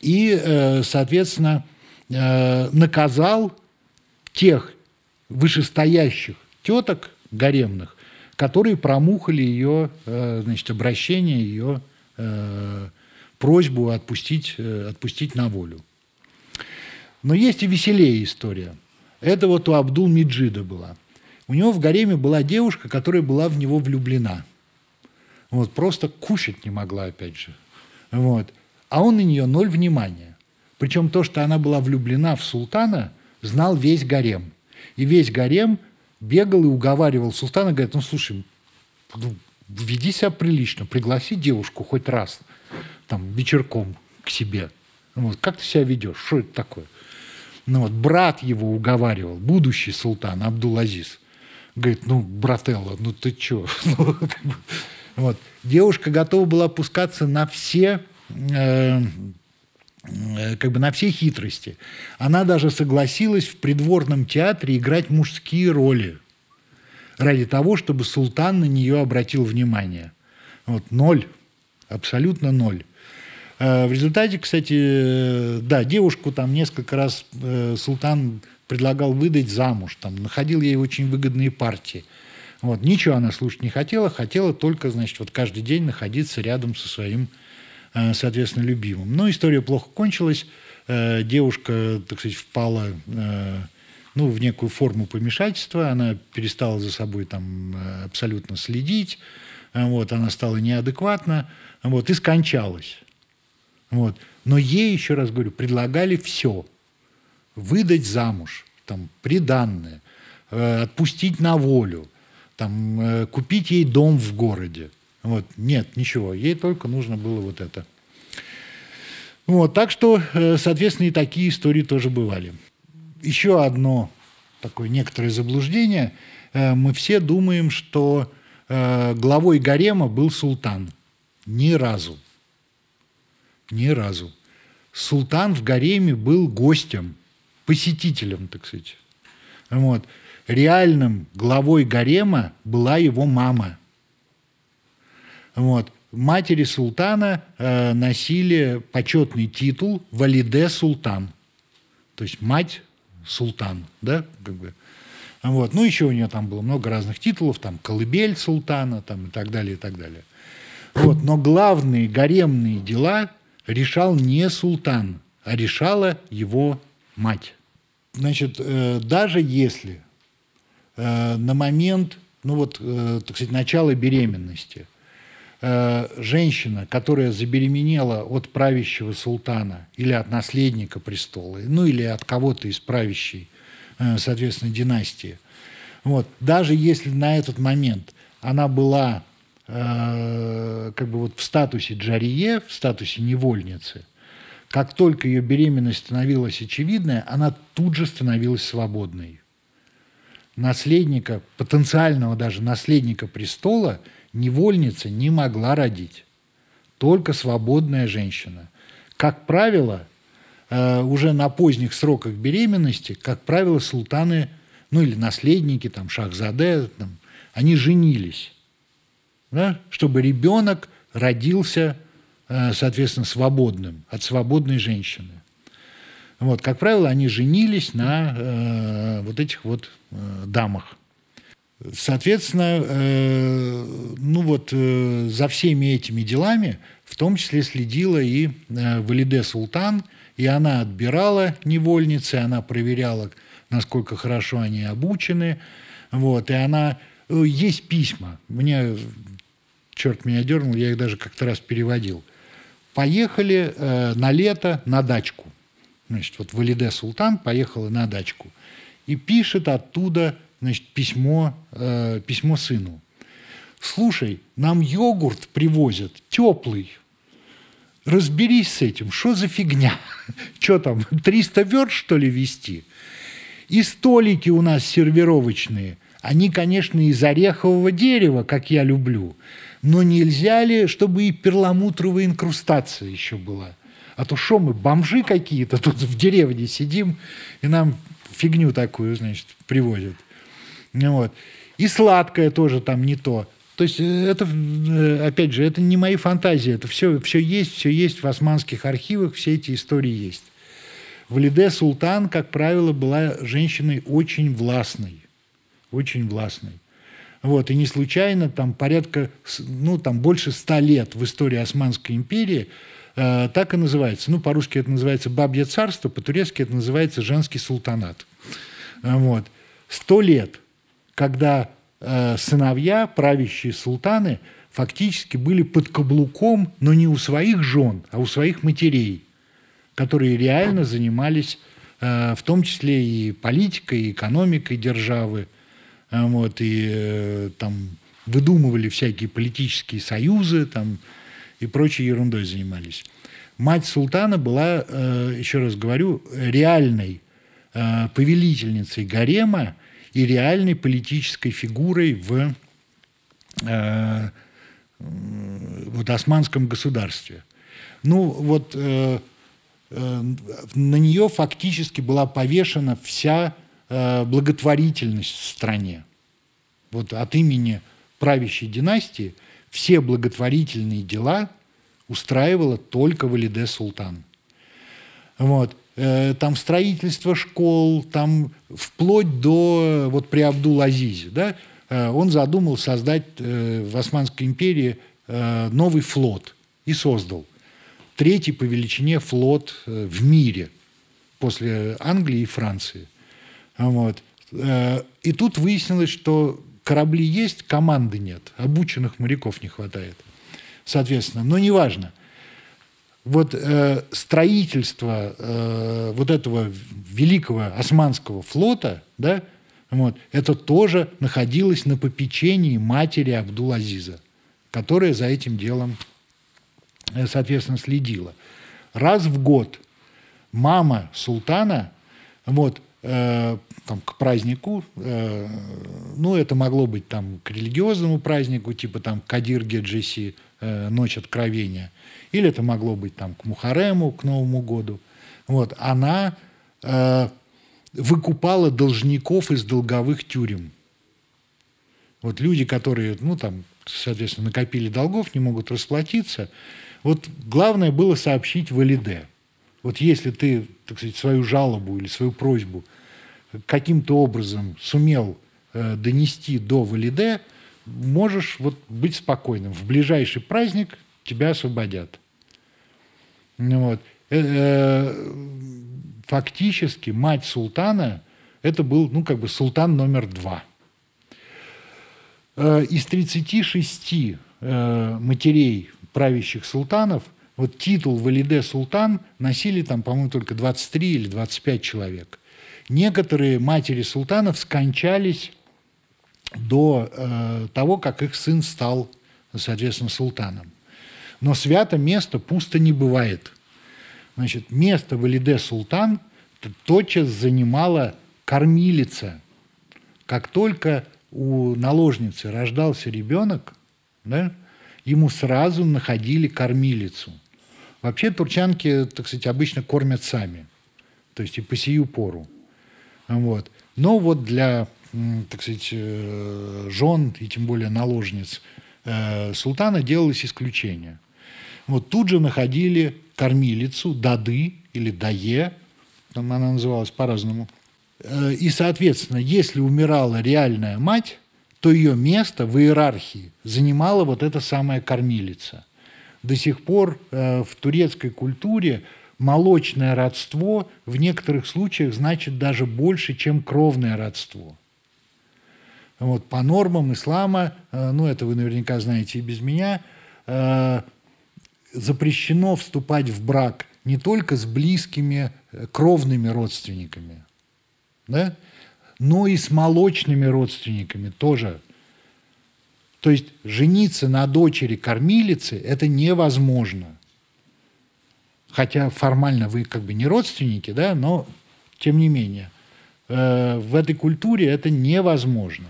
и, э, соответственно, э, наказал тех вышестоящих теток гаремных, которые промухали ее значит, обращение, ее просьбу отпустить, отпустить на волю. Но есть и веселее история. Это вот у Абдул-Меджида была. У него в гареме была девушка, которая была в него влюблена. Вот, просто кушать не могла, опять же. Вот. А он на нее ноль внимания. Причем то, что она была влюблена в султана, знал весь гарем. И весь гарем бегал и уговаривал султана, говорит, ну, слушай, ну, веди себя прилично, пригласи девушку хоть раз там, вечерком к себе. Вот, как ты себя ведешь? Что это такое? Ну, вот, брат его уговаривал, будущий султан Абдул-Азиз. Говорит, ну, брателло, ну ты чё? Ну, вот. Девушка готова была опускаться на все э, э, как бы на все хитрости. Она даже согласилась в придворном театре играть мужские роли ради того, чтобы султан на нее обратил внимание. Вот ноль, абсолютно ноль. Э, в результате, кстати, да, девушку там несколько раз султан предлагал выдать замуж, там, находил ей очень выгодные партии – вот. Ничего она слушать не хотела, хотела только, значит, вот каждый день находиться рядом со своим, э, соответственно, любимым. Но история плохо кончилась. Э, девушка, так сказать, впала э, ну, в некую форму помешательства, она перестала за собой там абсолютно следить, вот, она стала неадекватна, вот, и скончалась. Вот. Но ей, еще раз говорю, предлагали все. Выдать замуж, там, приданное, отпустить на волю – там, э, купить ей дом в городе. Вот. Нет, ничего. Ей только нужно было вот это. Вот. Так что, э, соответственно, и такие истории тоже бывали. Еще одно такое некоторое заблуждение. Э, мы все думаем, что главой гарема был султан. Ни разу. Ни разу. Султан в гареме был гостем, посетителем, так сказать. Вот реальным главой гарема была его мама. Вот. Матери султана э, носили почетный титул Валиде Султан. То есть мать султан, да, как бы. Вот. Ну, еще у нее там было много разных титулов, там колыбель султана, там и так далее, и так далее. Вот. Но главные гаремные дела решал не султан, а решала его мать. Значит, э, даже если Э, на момент, ну вот, э, так сказать, начала беременности женщина, которая забеременела от правящего султана или от наследника престола, ну или от кого-то из правящей, соответственно, династии, вот, даже если на этот момент она была как бы вот в статусе джарие, в статусе невольницы, как только ее беременность становилась очевидной, она тут же становилась свободной наследника, потенциального даже наследника престола, невольница не могла родить. Только свободная женщина. Как правило, э, уже на поздних сроках беременности, как правило, султаны, ну или наследники, там, шахзаде, там, они женились, да, чтобы ребенок родился, соответственно, свободным, от свободной женщины. Вот, как правило, они женились на э, вот этих вот э, дамах. Соответственно, э, ну вот э, за всеми этими делами в том числе следила и э, Валиде Султан, и она отбирала невольницы, она проверяла, насколько хорошо они обучены, вот, и она... Э, есть письма, мне, черт меня дернул, я их даже как-то раз переводил. Поехали э, на лето на дачку – Значит, вот Валиде Султан поехала на дачку. и пишет оттуда значит, письмо, э, письмо сыну. Слушай, нам йогурт привозят теплый. Разберись с этим, что за фигня? Что там, 300 верст, что ли, вести? И столики у нас сервировочные. Они, конечно, из орехового дерева, как я люблю. Но нельзя ли, чтобы и перламутровая инкрустация еще была? А то что мы, бомжи какие-то тут в деревне сидим, и нам фигню такую, значит, привозят. Вот. И сладкое тоже там не то. То есть э, это, э, опять же, это не мои фантазии, это все, все есть, все есть в османских архивах, все эти истории есть. Валиде Султан, как правило, была женщиной очень властной, очень властной. Вот, и не случайно там порядка, ну, там больше ста лет в истории Османской империи э, так и называется. Ну, по-русски это называется «бабье царство», по-турецки это называется «женский султанат». Вот. Сто лет, когда Э, сыновья, правящие султаны, фактически были под каблуком, но не у своих жен, а у своих матерей, которые реально занимались э, в том числе и политикой, и экономикой державы, э, вот, и там выдумывали всякие политические союзы там, и прочей ерундой занимались. Мать султана была, еще раз говорю, реальной повелительницей гарема, и реальной политической фигурой в э, вот, османском государстве. Ну, вот э, э, на нее фактически была повешена вся э, благотворительность в стране. Вот от имени правящей династии все благотворительные дела устраивала только Валиде Султан. Вот. Э, там строительство школ, там вплоть до вот при Абдул-Азизе, да, э, он задумал создать э, в Османской империи новый флот и создал. Третий по величине флот в мире после Англии и Франции. Вот. И тут выяснилось, что корабли есть, команды нет, обученных моряков не хватает. Соответственно, но неважно вот э, строительство э, вот этого великого османского флота, да, вот, это тоже находилось на попечении матери Абдул-Азиза, которая за этим делом, э, соответственно, следила. Раз в год мама султана, вот, э, там, к празднику, э, ну, это могло быть там к религиозному празднику, типа там Кадир Геджеси, э, Ночь Откровения – или это могло быть там к Мухарему, к Новому году. Вот, она э, выкупала должников из долговых тюрем. Вот люди, которые, ну, там, соответственно, накопили долгов, не могут расплатиться. Вот главное было сообщить Валиде. Вот если ты, так сказать, свою жалобу или свою просьбу каким-то образом сумел э, донести до Валиде, можешь вот быть спокойным. В ближайший праздник тебя освободят. Ну вот. Э, э, фактически мать султана это был, ну, как бы султан номер два. Из 36 матерей правящих султанов вот титул Валиде Султан носили там, по-моему, только 23 или 25 человек. Некоторые матери султанов скончались до э, того, как их сын стал, соответственно, султаном. Но свято место пусто не бывает. Значит, место Валиде Султан тотчас занимала кормилица. Как только у наложницы рождался ребенок, да, ему сразу находили кормилицу. Вообще турчанки, так сказать, обычно кормят сами, то есть и по сию пору. Вот. Но вот для, так сказать, э, жен и тем более наложниц э, султана делалось исключение – вот тут же находили кормилицу, дады или дае, там она называлась по-разному. Э, и, соответственно, если умирала реальная мать, то ее место в иерархии занимала вот эта самая кормилица. До сих пор в турецкой культуре молочное родство в некоторых случаях значит даже больше, чем кровное родство. Вот, по нормам ислама, э, ну это вы наверняка знаете и без меня, запрещено вступать в брак не только с близкими э, кровными родственниками, да? но и с молочными родственниками тоже. То есть жениться на дочери кормилицы – это невозможно. Хотя формально вы как бы не родственники, да, но тем не менее. Э, в этой культуре это невозможно.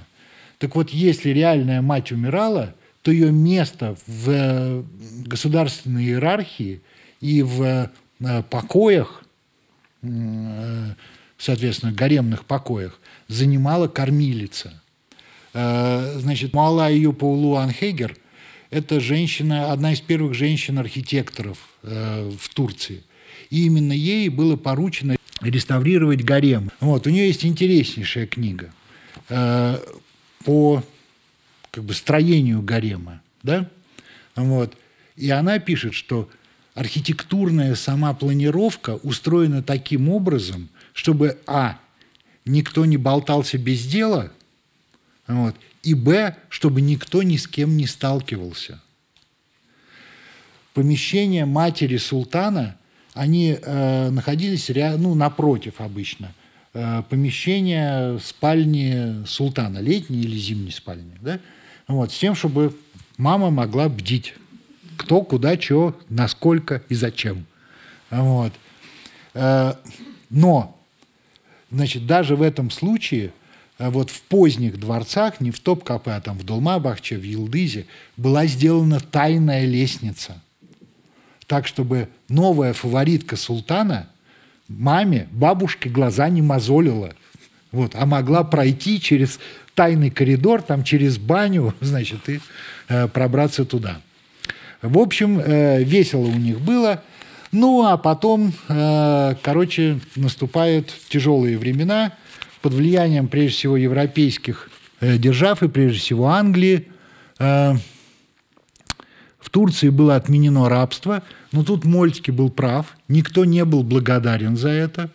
Так вот, если реальная мать умирала, то ее место в э, государственной иерархии и в э, покоях, соответственно, гаремных покоях, занимала кормилица. Значит, Муала ее Паулу Анхегер – это женщина, одна из первых женщин-архитекторов в Турции. И именно ей было поручено реставрировать гарем. Вот, у нее есть интереснейшая книга э, по как бы, строению гарема. Да? Вот. И она пишет, что архитектурная сама планировка устроена таким образом, чтобы, а, никто не болтался без дела, вот, и, б, чтобы никто ни с кем не сталкивался. Помещение матери султана – они э, находились ря- ну, напротив обычно э, помещения спальни султана, летней или зимней спальни, да? вот, с тем, чтобы мама могла бдить, кто, куда, что, насколько и зачем. Вот. Э, но, значит, даже в этом случае вот в поздних дворцах, не в Топкапе, а там в Долмабахче, в Елдызе, была сделана тайная лестница – так, чтобы новая фаворитка султана маме, бабушке глаза не мозолила. Вот, а могла пройти через тайный коридор, там через баню, значит, и э, пробраться туда. В общем, э, весело у них было. Ну, а потом, э, короче, наступают тяжелые времена под влиянием, прежде всего, европейских э, держав и, прежде всего, Англии. Э, в Турции было отменено рабство, но тут Мольский был прав, никто не был благодарен за это.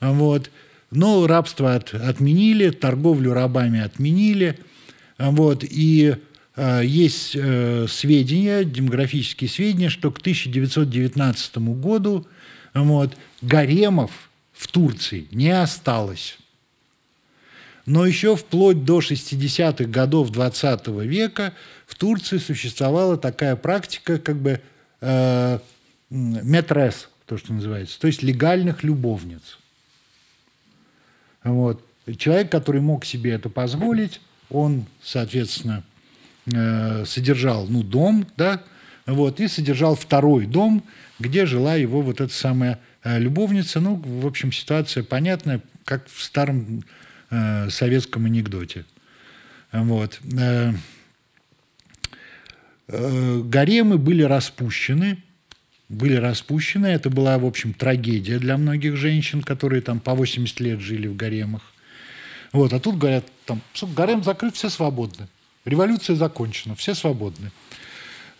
Вот. Но рабство от, отменили, торговлю рабами отменили. Вот. И э, есть э, сведения, демографические сведения, что к 1919 году вот, гаремов в Турции не осталось. Но еще вплоть до 60-х годов 20 века в Турции существовала такая практика, как бы э, метрес, то, что называется, то есть легальных любовниц. Вот. Человек, который мог себе это позволить, он, соответственно, э, содержал ну, дом, да, вот, и содержал второй дом, где жила его вот эта самая э, любовница. Ну, в общем, ситуация понятная, как в старом э, советском анекдоте. Вот. Э, э, гаремы были распущены, были распущены. Это была, в общем, трагедия для многих женщин, которые там по 80 лет жили в гаремах. Вот, а тут говорят, там, гарем закрыт, все свободны. Революция закончена, все свободны.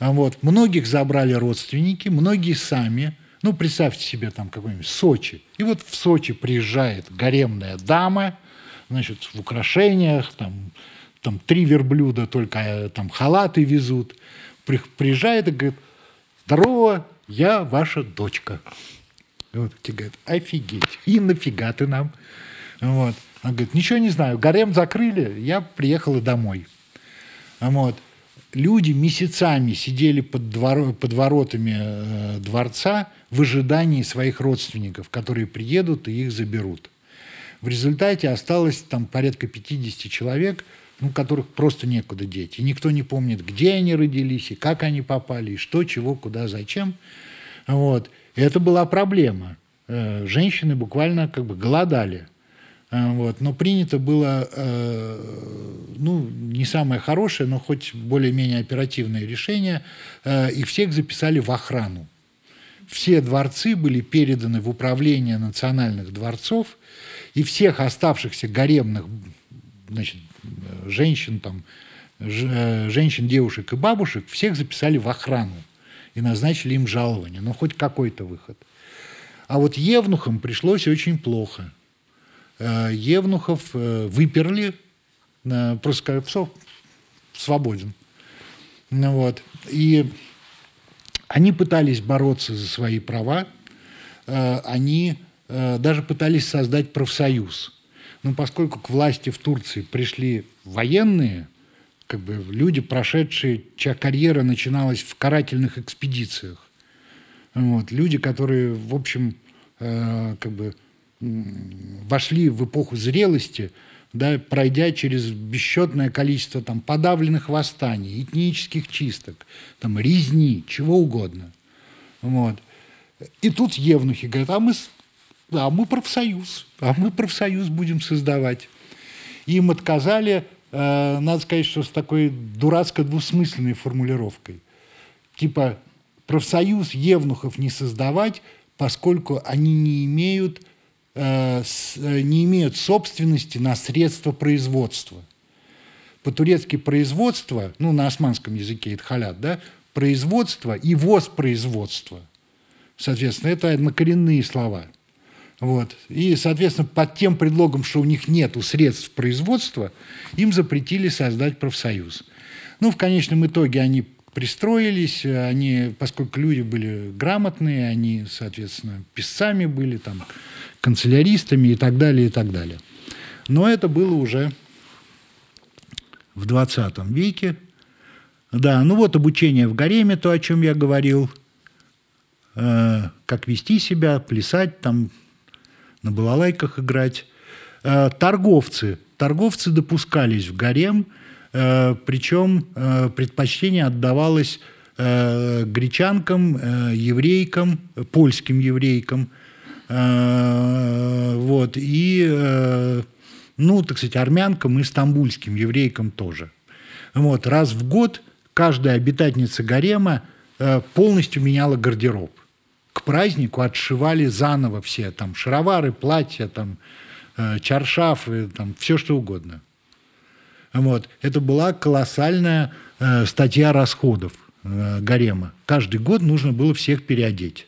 Вот. Многих забрали родственники, многие сами. Ну, представьте себе там какой-нибудь Сочи. И вот в Сочи приезжает гаремная дама – значит, в украшениях, там, там три верблюда только э, там халаты везут. Приезжает и говорит, здорово, я ваша дочка. Вот те говорят, офигеть, и нафига ты нам? Вот. Он говорит, ничего не знаю, гарем закрыли, я приехала домой. Вот. Люди месяцами сидели под, двор, под воротами э, дворца в ожидании своих родственников, которые приедут и их заберут. В результате осталось там порядка 50 человек, ну, которых просто некуда деть. И никто не помнит, где они родились, и как они попали, и что, чего, куда, зачем. Вот. И это была проблема. Э, женщины буквально как бы голодали. Э, вот. Но принято было, э, ну, не самое хорошее, но хоть более-менее оперативное решение. Их всех записали в охрану. Все дворцы были переданы в управление национальных дворцов, и всех оставшихся гаремных значит, женщин, там, э, женщин, девушек и бабушек, всех записали в охрану и назначили им жалование, ну, хоть какой-то выход. А вот евнухам пришлось очень плохо. Э, евнухов э, выперли, просто сказали, все, свободен. Ну, вот. И они пытались бороться за свои права, они даже пытались создать профсоюз. Но поскольку к власти в Турции пришли военные, как бы люди, прошедшие, чья карьера начиналась в карательных экспедициях, вот, люди, которые, в общем, э, как бы вошли в эпоху зрелости, да, пройдя через бесчетное количество там, подавленных восстаний, этнических чисток, там, резни, чего угодно. Вот. И тут евнухи говорят, а мы, а мы профсоюз, а мы профсоюз будем создавать. Им отказали, э, надо сказать, что с такой дурацкой двусмысленной формулировкой. Типа профсоюз евнухов не создавать, поскольку они не имеют Э, э, не имеют собственности на средства производства. По-турецки производство, ну, на османском языке это халят, да, производство и воспроизводство. Соответственно, это однокоренные слова. Вот. И, соответственно, под тем предлогом, что у них нет средств производства, им запретили создать профсоюз. Ну, в конечном итоге они пристроились, они, поскольку люди были грамотные, они, соответственно, писцами были, там, канцеляристами и так далее, и так далее. Но это было уже в 20 веке. Да, ну вот обучение в гареме, то, о чем я говорил, э, как вести себя, плясать, там, на балалайках играть. Э, торговцы. Торговцы допускались в гарем, э, причем э, предпочтение отдавалось гречанкам, еврейкам, польским еврейкам – вот, и, ну, так сказать, армянкам и стамбульским еврейкам тоже. Вот, раз в год каждая обитательница гарема полностью меняла гардероб. К празднику отшивали заново все, там, шаровары, платья, там, чаршафы, там, все что угодно. Вот. Это была колоссальная статья расходов гарема. Каждый год нужно было всех переодеть.